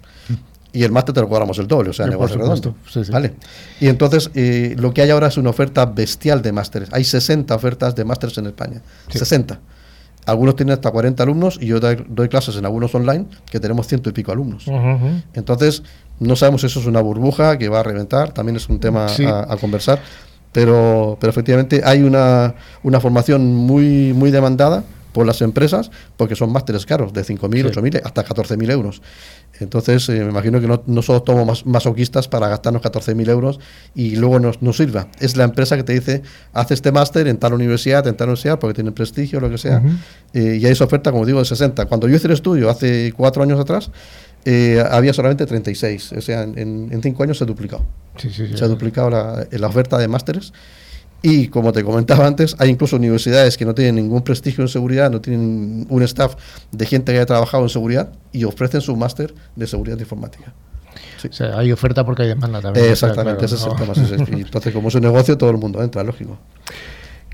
S4: Y el máster te lo cobramos el doble, o sea,
S1: Sí, por
S4: negocio redondo.
S1: Sí, sí.
S4: ¿Vale? Y entonces, eh, lo que hay ahora es una oferta bestial de másteres. Hay 60 ofertas de másteres en España. 60. Algunos tienen hasta 40 alumnos y yo doy, doy clases en algunos online que tenemos ciento y pico alumnos. Entonces, no sabemos si eso es una burbuja que va a reventar, también es un tema
S1: Sí.
S4: a, a conversar, pero, pero efectivamente hay una, una formación muy, muy demandada por las empresas porque son másteres caros, de 5.000,
S1: Sí.
S4: 8.000, hasta 14.000 euros. Entonces, eh, me imagino que no, no somos todos mas- masoquistas para gastarnos 14.000 euros y luego nos, nos sirva. Es la empresa que te dice, haz este máster en tal universidad, en tal universidad, porque tiene prestigio, lo que sea.
S1: Ujú.
S4: Eh, y hay esa oferta, como digo, de 60. Cuando yo hice el estudio hace cuatro años atrás, eh, había solamente 36. O sea, en, en- cinco años se ha duplicado.
S1: Sí, sí, sí.
S4: Se ha duplicado la, la oferta de másteres. Y como te comentaba antes, hay incluso universidades que no tienen ningún prestigio en seguridad, no tienen un staff de gente que haya trabajado en seguridad y ofrecen su máster de seguridad informática. Sí.
S1: O sea, hay oferta porque hay demanda también.
S4: Exactamente, ese es el tema. entonces, como es un negocio, todo el mundo entra, lógico.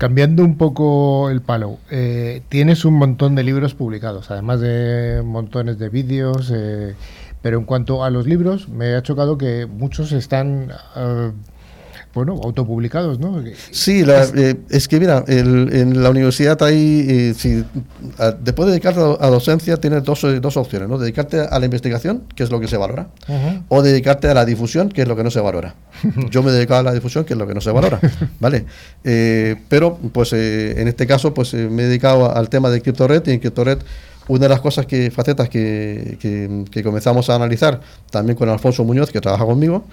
S1: Cambiando un poco el palo, eh, tienes un montón de libros publicados, además de montones de vídeos, eh, pero en cuanto a los libros, me ha chocado que muchos están, eh, bueno, autopublicados, ¿no?
S4: Sí, la- eh, es que mira, el- en la universidad hay, eh, si, a- después de dedicarte a, a docencia, tienes dos, eh, dos opciones, ¿no? Dedicarte a la investigación, que es lo que se valora, o dedicarte a la difusión, que es lo que no se valora. Yo me he dedicado a la difusión, que es lo que no se valora, ¿vale? Eh, pero, pues, eh, en este caso, pues, eh, me he dedicado al tema de CryptoRed y en CryptoRed una de las cosas que, facetas que, que- que comenzamos a analizar también con Alfonso Muñoz, que trabaja conmigo,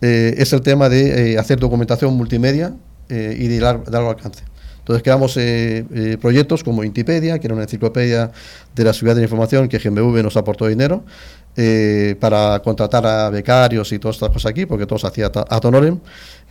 S4: eh, es el tema de eh, hacer documentación multimedia eh, y de lar- de largo alcance. Entonces creamos proyectos como Intipedia, que era una enciclopedia de la ciudad de la información que GMV nos aportó dinero eh, para contratar a becarios y todas estas cosas aquí, porque todo se hacía ad honorem,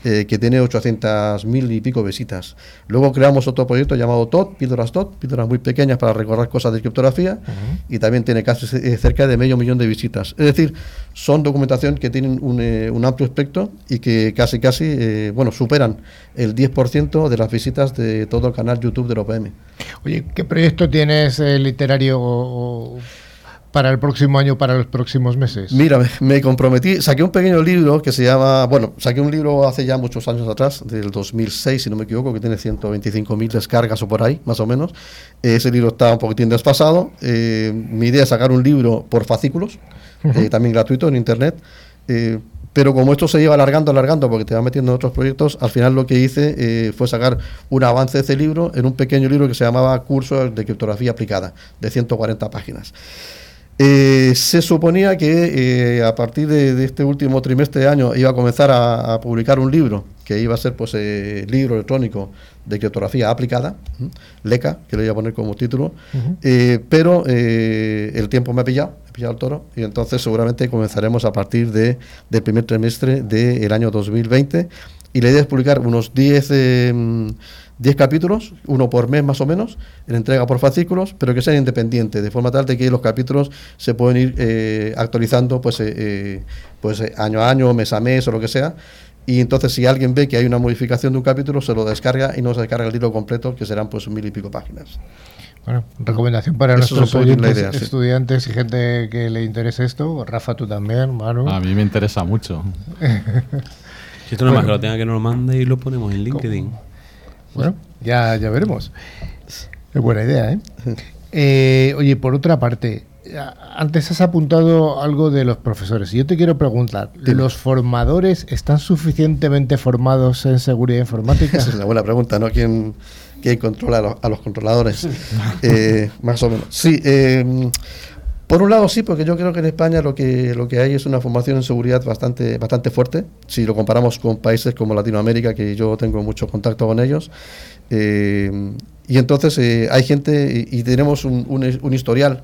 S4: eh, que tiene 800.000 y pico visitas. Luego creamos otro proyecto llamado TOT, píldoras TOT, píldoras muy pequeñas para recordar cosas de criptografía, y también tiene casi eh, cerca de medio millón de visitas. Es decir, son documentación que tienen un, eh, un amplio espectro y que casi, casi, bueno, superan el 10% de las visitas de todo el canal YouTube de OPM.
S1: Oye, ¿qué proyecto tienes literario o para el próximo año, para los próximos meses?
S4: Mira, me, me comprometí, saqué un pequeño libro que se llama, bueno, saqué un libro hace ya muchos años atrás, del 2006, si no me equivoco, que tiene 125.000 descargas o por ahí, más o menos. Ese libro está un poquitín desfasado. Eh, mi idea es sacar un libro por fascículos, eh, también gratuito en internet. Eh, pero como esto se lleva alargando, alargando, porque te va metiendo en otros proyectos, al final lo que hice eh, fue sacar un avance de ese libro en un pequeño libro que se llamaba Curso de Criptografía Aplicada, de 140 páginas. Eh, se suponía que eh, a partir de, de este último trimestre de año iba a comenzar a, a publicar un libro que iba a ser pues eh, libro electrónico de criptografía aplicada. LECA, que le voy a poner como título, pero el tiempo me ha pillado, me ha pillado el toro, y entonces seguramente comenzaremos a partir de, del primer trimestre del año 2020, y la idea es publicar unos 10 eh, mm, 10 capítulos, uno por mes más o menos, en entrega por fascículos, pero que sean independientes, de forma tal de que los capítulos se pueden ir eh, actualizando pues, eh, eh, pues eh, año a año, mes a mes o lo que sea. Y entonces si alguien ve que hay una modificación de un capítulo, se lo descarga y no se descarga el libro completo, que serán pues mil y pico páginas.
S1: Bueno, recomendación para
S4: Eso
S1: nuestros oyentes,
S4: idea, sí.
S1: estudiantes y gente que le interese esto. Rafa, tú también, Manu.
S2: A mí me interesa mucho.
S6: Si esto no es más que lo tenga que nos lo mande y lo ponemos en LinkedIn.
S1: Bueno, ya, ya veremos. Es buena idea, ¿eh? Eh, Oye, por otra parte, antes has apuntado algo de los profesores. Y yo te quiero preguntar, ¿los formadores están suficientemente formados en seguridad informática?
S4: Esa es una buena pregunta, ¿no? ¿Quién, quién controla a los, a los controladores? Eh, más o menos. Sí, eh, por un lado sí, porque yo creo que en España lo que, lo que hay es una formación en seguridad bastante, bastante fuerte, si lo comparamos con países como Latinoamérica, que yo tengo mucho contacto con ellos. Eh, y entonces eh, hay gente y, tenemos un- un historial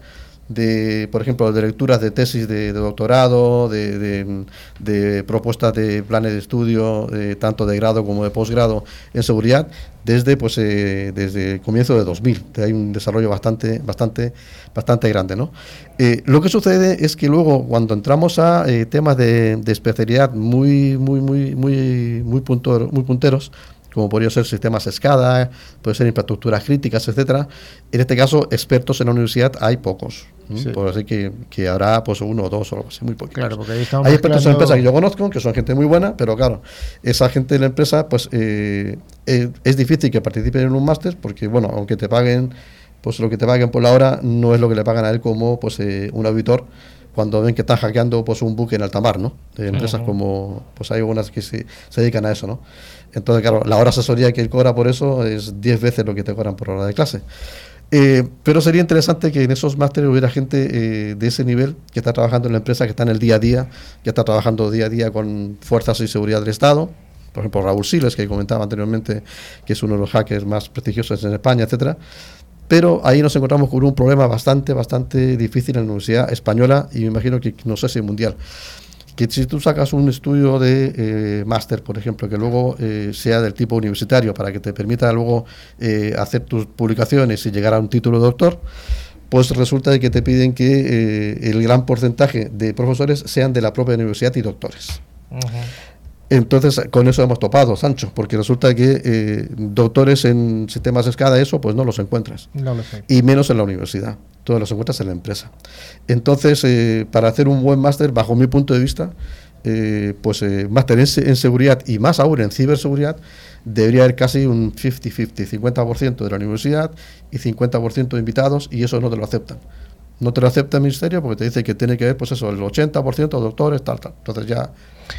S4: de, por ejemplo, de lecturas de tesis de, doctorado, de, de- propuestas de planes de estudio, eh, tanto de grado como de posgrado en seguridad, desde pues eh, desde el comienzo de 2000. Hay un desarrollo bastante bastante bastante grande, ¿no? Eh, lo que sucede es que luego cuando entramos a temas de, especialidad muy muy muy muy muy muy punteros como podría ser sistemas SCADA, puede ser infraestructuras críticas, etcétera. En este caso, expertos en la universidad hay pocos. Por así que, que habrá pues uno o dos o algo así, muy poquitos.
S1: Claro, porque ahí estamos
S4: Hay expertos en
S1: mezclando-
S4: empresas que yo conozco, que son gente muy buena, pero claro, esa gente de la empresa, pues eh, eh, es difícil que participen en un máster, porque bueno, aunque te paguen, pues lo que te paguen por la hora no es lo que le pagan a él como pues eh, un auditor cuando ven que están hackeando pues un buque en alta mar, ¿no? De empresas como, pues hay algunas que se, se dedican a eso, ¿no? Entonces, claro, la hora asesoría que él cobra por eso es 10 veces lo que te cobran por hora de clase. Eh, pero sería interesante que en esos másteres hubiera gente eh, de ese nivel que está trabajando en la empresa, que está en el día a día, que está trabajando día a día con fuerzas y seguridad del Estado. Por ejemplo, Raúl Siles, que comentaba anteriormente, que es uno de los hackers más prestigiosos en España, etcétera. Pero ahí nos encontramos con un problema bastante, bastante difícil en la Universidad Española y me imagino que no sé si mundial. Que si tú sacas un estudio de eh, máster, por ejemplo, que luego eh, sea del tipo universitario para que te permita luego eh, hacer tus publicaciones y llegar a un título de doctor, pues resulta de que te piden que eh, el gran porcentaje de profesores sean de la propia universidad y doctores. Entonces, con eso hemos topado, Sancho, porque resulta que eh, doctores en sistemas SCADA, eso, pues no los encuentras.
S1: No lo sé.
S4: Y menos en la universidad. Todos los encuentras en la empresa. Entonces, eh, para hacer un buen máster, bajo mi punto de vista, eh, pues eh, máster en, se- en seguridad y más aún en ciberseguridad, debería haber casi un 50-50, 50% de la universidad y 50% de invitados, y eso no te lo aceptan. No te lo acepta el ministerio porque te dice que tiene que haber, pues eso, el 80% de doctores, tal, tal. Entonces ya...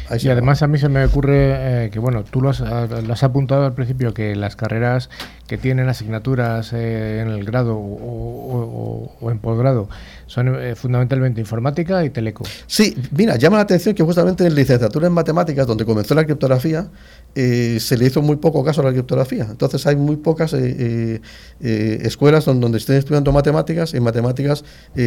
S4: ahí
S1: Y además a mí se me ocurre eh, que, bueno, tú lo has, lo has apuntado al principio, que las carreras que tienen asignaturas eh, en el grado o- o en posgrado son eh, fundamentalmente informática y teleco.
S4: Sí, mira, llama la atención que justamente en licenciatura en matemáticas, donde comenzó la criptografía, eh, se le hizo muy poco caso a la criptografía. Entonces hay muy pocas eh, eh, escuelas donde, estén estudiando matemáticas y matemáticas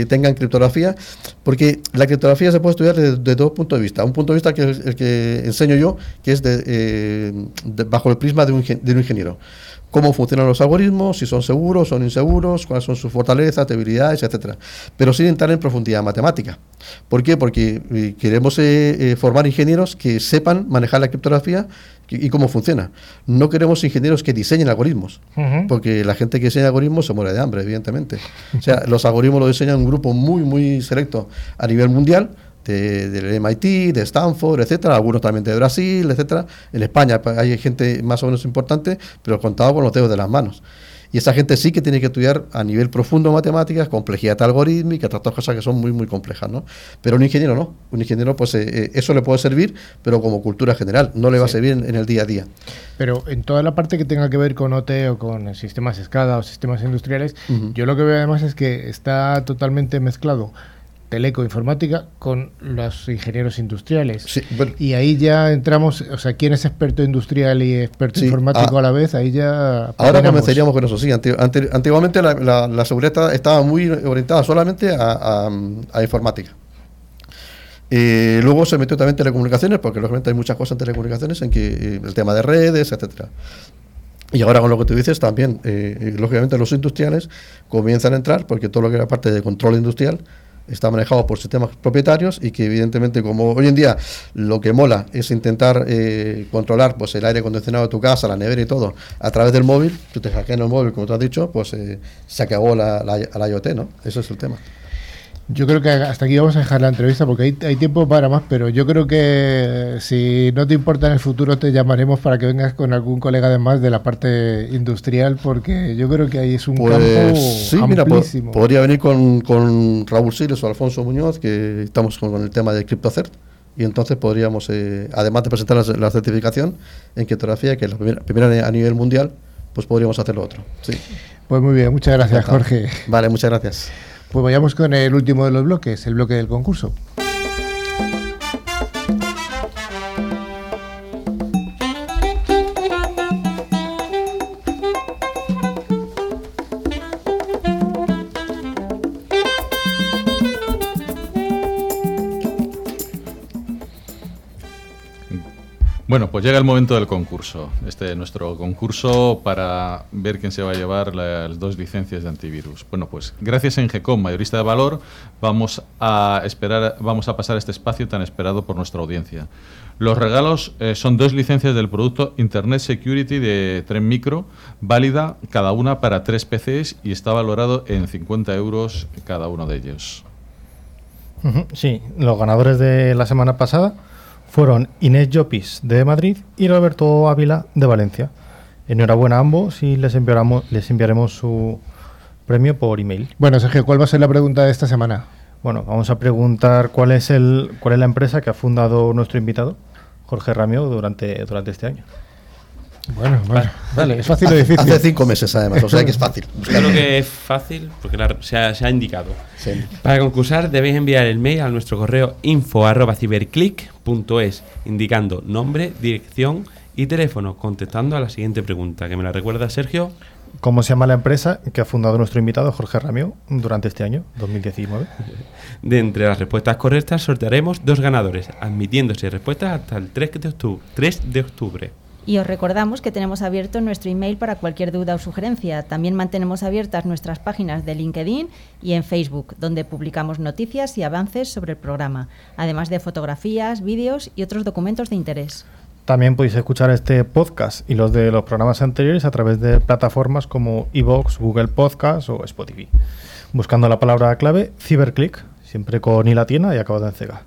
S4: tengan criptografía, porque la criptografía se puede estudiar desde de dos puntos de vista. Un punto de vista que es el que enseño yo, que es de, bajo el prisma de un, de un ingeniero. Cómo funcionan los algoritmos, si son seguros, son inseguros, cuáles son sus fortalezas, debilidades, etcétera, pero sin entrar en profundidad matemática. ¿Por qué? Porque eh, queremos eh, eh, formar ingenieros que sepan manejar la criptografía y, cómo funciona. No queremos ingenieros que diseñen algoritmos, porque la gente que diseña algoritmos se muere de hambre, evidentemente. O sea, los algoritmos los diseña un grupo muy, muy selecto a nivel mundial, de- del MIT, de Stanford, etcétera, algunos también de Brasil, etcétera. En España pa- hay gente más o menos importante, pero contado con los dedos de las manos. Y esa gente sí que tiene que estudiar a nivel profundo matemáticas, complejidad algorítmica, otras cosas que son muy, muy complejas, ¿no? Pero un ingeniero no. Un ingeniero, pues eh, eh, eso le puede servir, pero como cultura general, no le va a servir en, en el día a día.
S1: Pero en toda la parte que tenga que ver con OT o con sistemas SCADA o sistemas industriales, yo lo que veo además es que está totalmente mezclado teleco informática con los ingenieros industriales.
S4: Sí, bueno,
S1: Y ahí ya entramos, o sea, ¿quién es experto industrial y experto
S4: Sí,
S1: informático
S4: ah,
S1: a la vez? Ahí ya...
S4: Ahora
S1: patinamos.
S4: comenzaríamos con eso, sí. Ante- ante- antiguamente la, la- la seguridad estaba, muy orientada solamente a, a- a informática. Eh, luego se metió también telecomunicaciones, porque lógicamente hay muchas cosas en telecomunicaciones, en que eh, el tema de redes, etcétera. Y ahora con lo que tú dices también, eh, eh, lógicamente los industriales comienzan a entrar, porque todo lo que era parte de control industrial está manejado por sistemas propietarios y que evidentemente como hoy en día lo que mola es intentar eh, controlar pues el aire acondicionado de tu casa, la nevera y todo a través del móvil, tú te hackean el móvil como tú has dicho, pues eh, se acabó la, la, la IoT, ¿no? Eso es el tema.
S1: Yo creo que hasta aquí vamos a dejar la entrevista porque hay, hay tiempo para más, pero yo creo que si no te importa en el futuro te llamaremos para que vengas con algún colega además de la parte industrial porque yo creo que ahí es un campo
S4: Pues sí, mira, podría venir con, con Raúl Siles o Alfonso Muñoz, que estamos con, con el tema de CryptoCert, y entonces podríamos, eh, además de presentar la, la certificación en criptografía, que es la primera, primera a nivel mundial, pues podríamos hacer lo otro. Sí.
S1: Pues muy bien, muchas gracias. Jorge.
S4: Vale, muchas gracias.
S1: Pues vayamos con el último de los bloques, el bloque del concurso.
S2: Bueno, pues llega el momento del concurso. Este es nuestro concurso para ver quién se va a llevar las dos licencias de antivirus. Bueno, pues gracias a Ingecom, mayorista de valor, vamos a esperar, vamos a pasar este espacio tan esperado por nuestra audiencia. Los regalos eh, son dos licencias del producto Internet Security de Tren Micro, válida cada una para tres PCs y está valorado en 50 euros cada uno de ellos.
S5: Sí, los ganadores de la semana pasada fueron Inés Llopis de Madrid y Roberto Ávila de Valencia. Enhorabuena a ambos y les enviaremos, les enviaremos su premio por email.
S1: Bueno, Sergio, ¿cuál va a ser la pregunta de esta semana?
S5: Bueno, vamos a preguntar cuál es el cuál es la empresa que ha fundado nuestro invitado, Jorge Ramio, durante, durante este año.
S1: Bueno, bueno, vale, es fácil o difícil.
S4: Hace cinco meses además, o sea que es fácil.
S6: Claro que es fácil porque la- se, ha, se ha indicado.
S4: Sí.
S6: Para concursar debéis enviar el mail a nuestro correo info@ciberclick.es indicando nombre, dirección y teléfono, contestando a la siguiente pregunta, que me la recuerda Sergio.
S5: ¿Cómo se llama la empresa que ha fundado nuestro invitado, Jorge Ramio, durante este año, 2019?
S6: De entre las respuestas correctas sortearemos dos ganadores, admitiéndose respuestas hasta el 3 de octubre. 3 de octubre.
S3: Y os recordamos que tenemos abierto nuestro email para cualquier duda o sugerencia. También mantenemos abiertas nuestras páginas de LinkedIn y en Facebook, donde publicamos noticias y avances sobre el programa, además de fotografías, vídeos y otros documentos de interés.
S5: También podéis escuchar este podcast y los de los programas anteriores a través de plataformas como iVoox, Google Podcast o Spotify. Buscando la palabra clave Ciberclick, siempre con i latina y acabado en cega.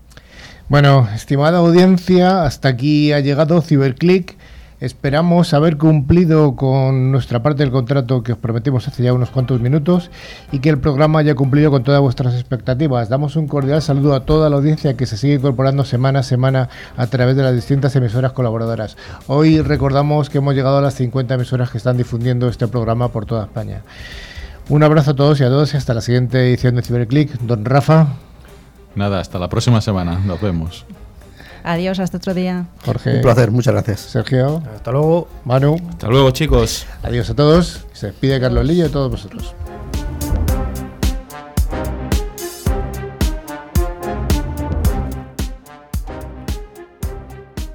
S1: Bueno, estimada audiencia, hasta aquí ha llegado Ciberclick. Esperamos haber cumplido con nuestra parte del contrato que os prometimos hace ya unos cuantos minutos y que el programa haya cumplido con todas vuestras expectativas. Damos un cordial saludo a toda la audiencia que se sigue incorporando semana a semana a través de las distintas emisoras colaboradoras. Hoy recordamos que hemos llegado a las 50 emisoras que están difundiendo este programa por toda España. Un abrazo a todos y a todos y hasta la siguiente edición de Ciberclick. Don Rafa,
S2: Nada, hasta la próxima semana. Nos vemos.
S3: Adiós, hasta otro día.
S1: Jorge,
S4: Un placer, muchas gracias.
S1: Sergio,
S5: Hasta luego.
S1: Manu.
S6: Hasta luego, chicos.
S1: Adiós a todos. Se despide Carlos Lillo y todos vosotros.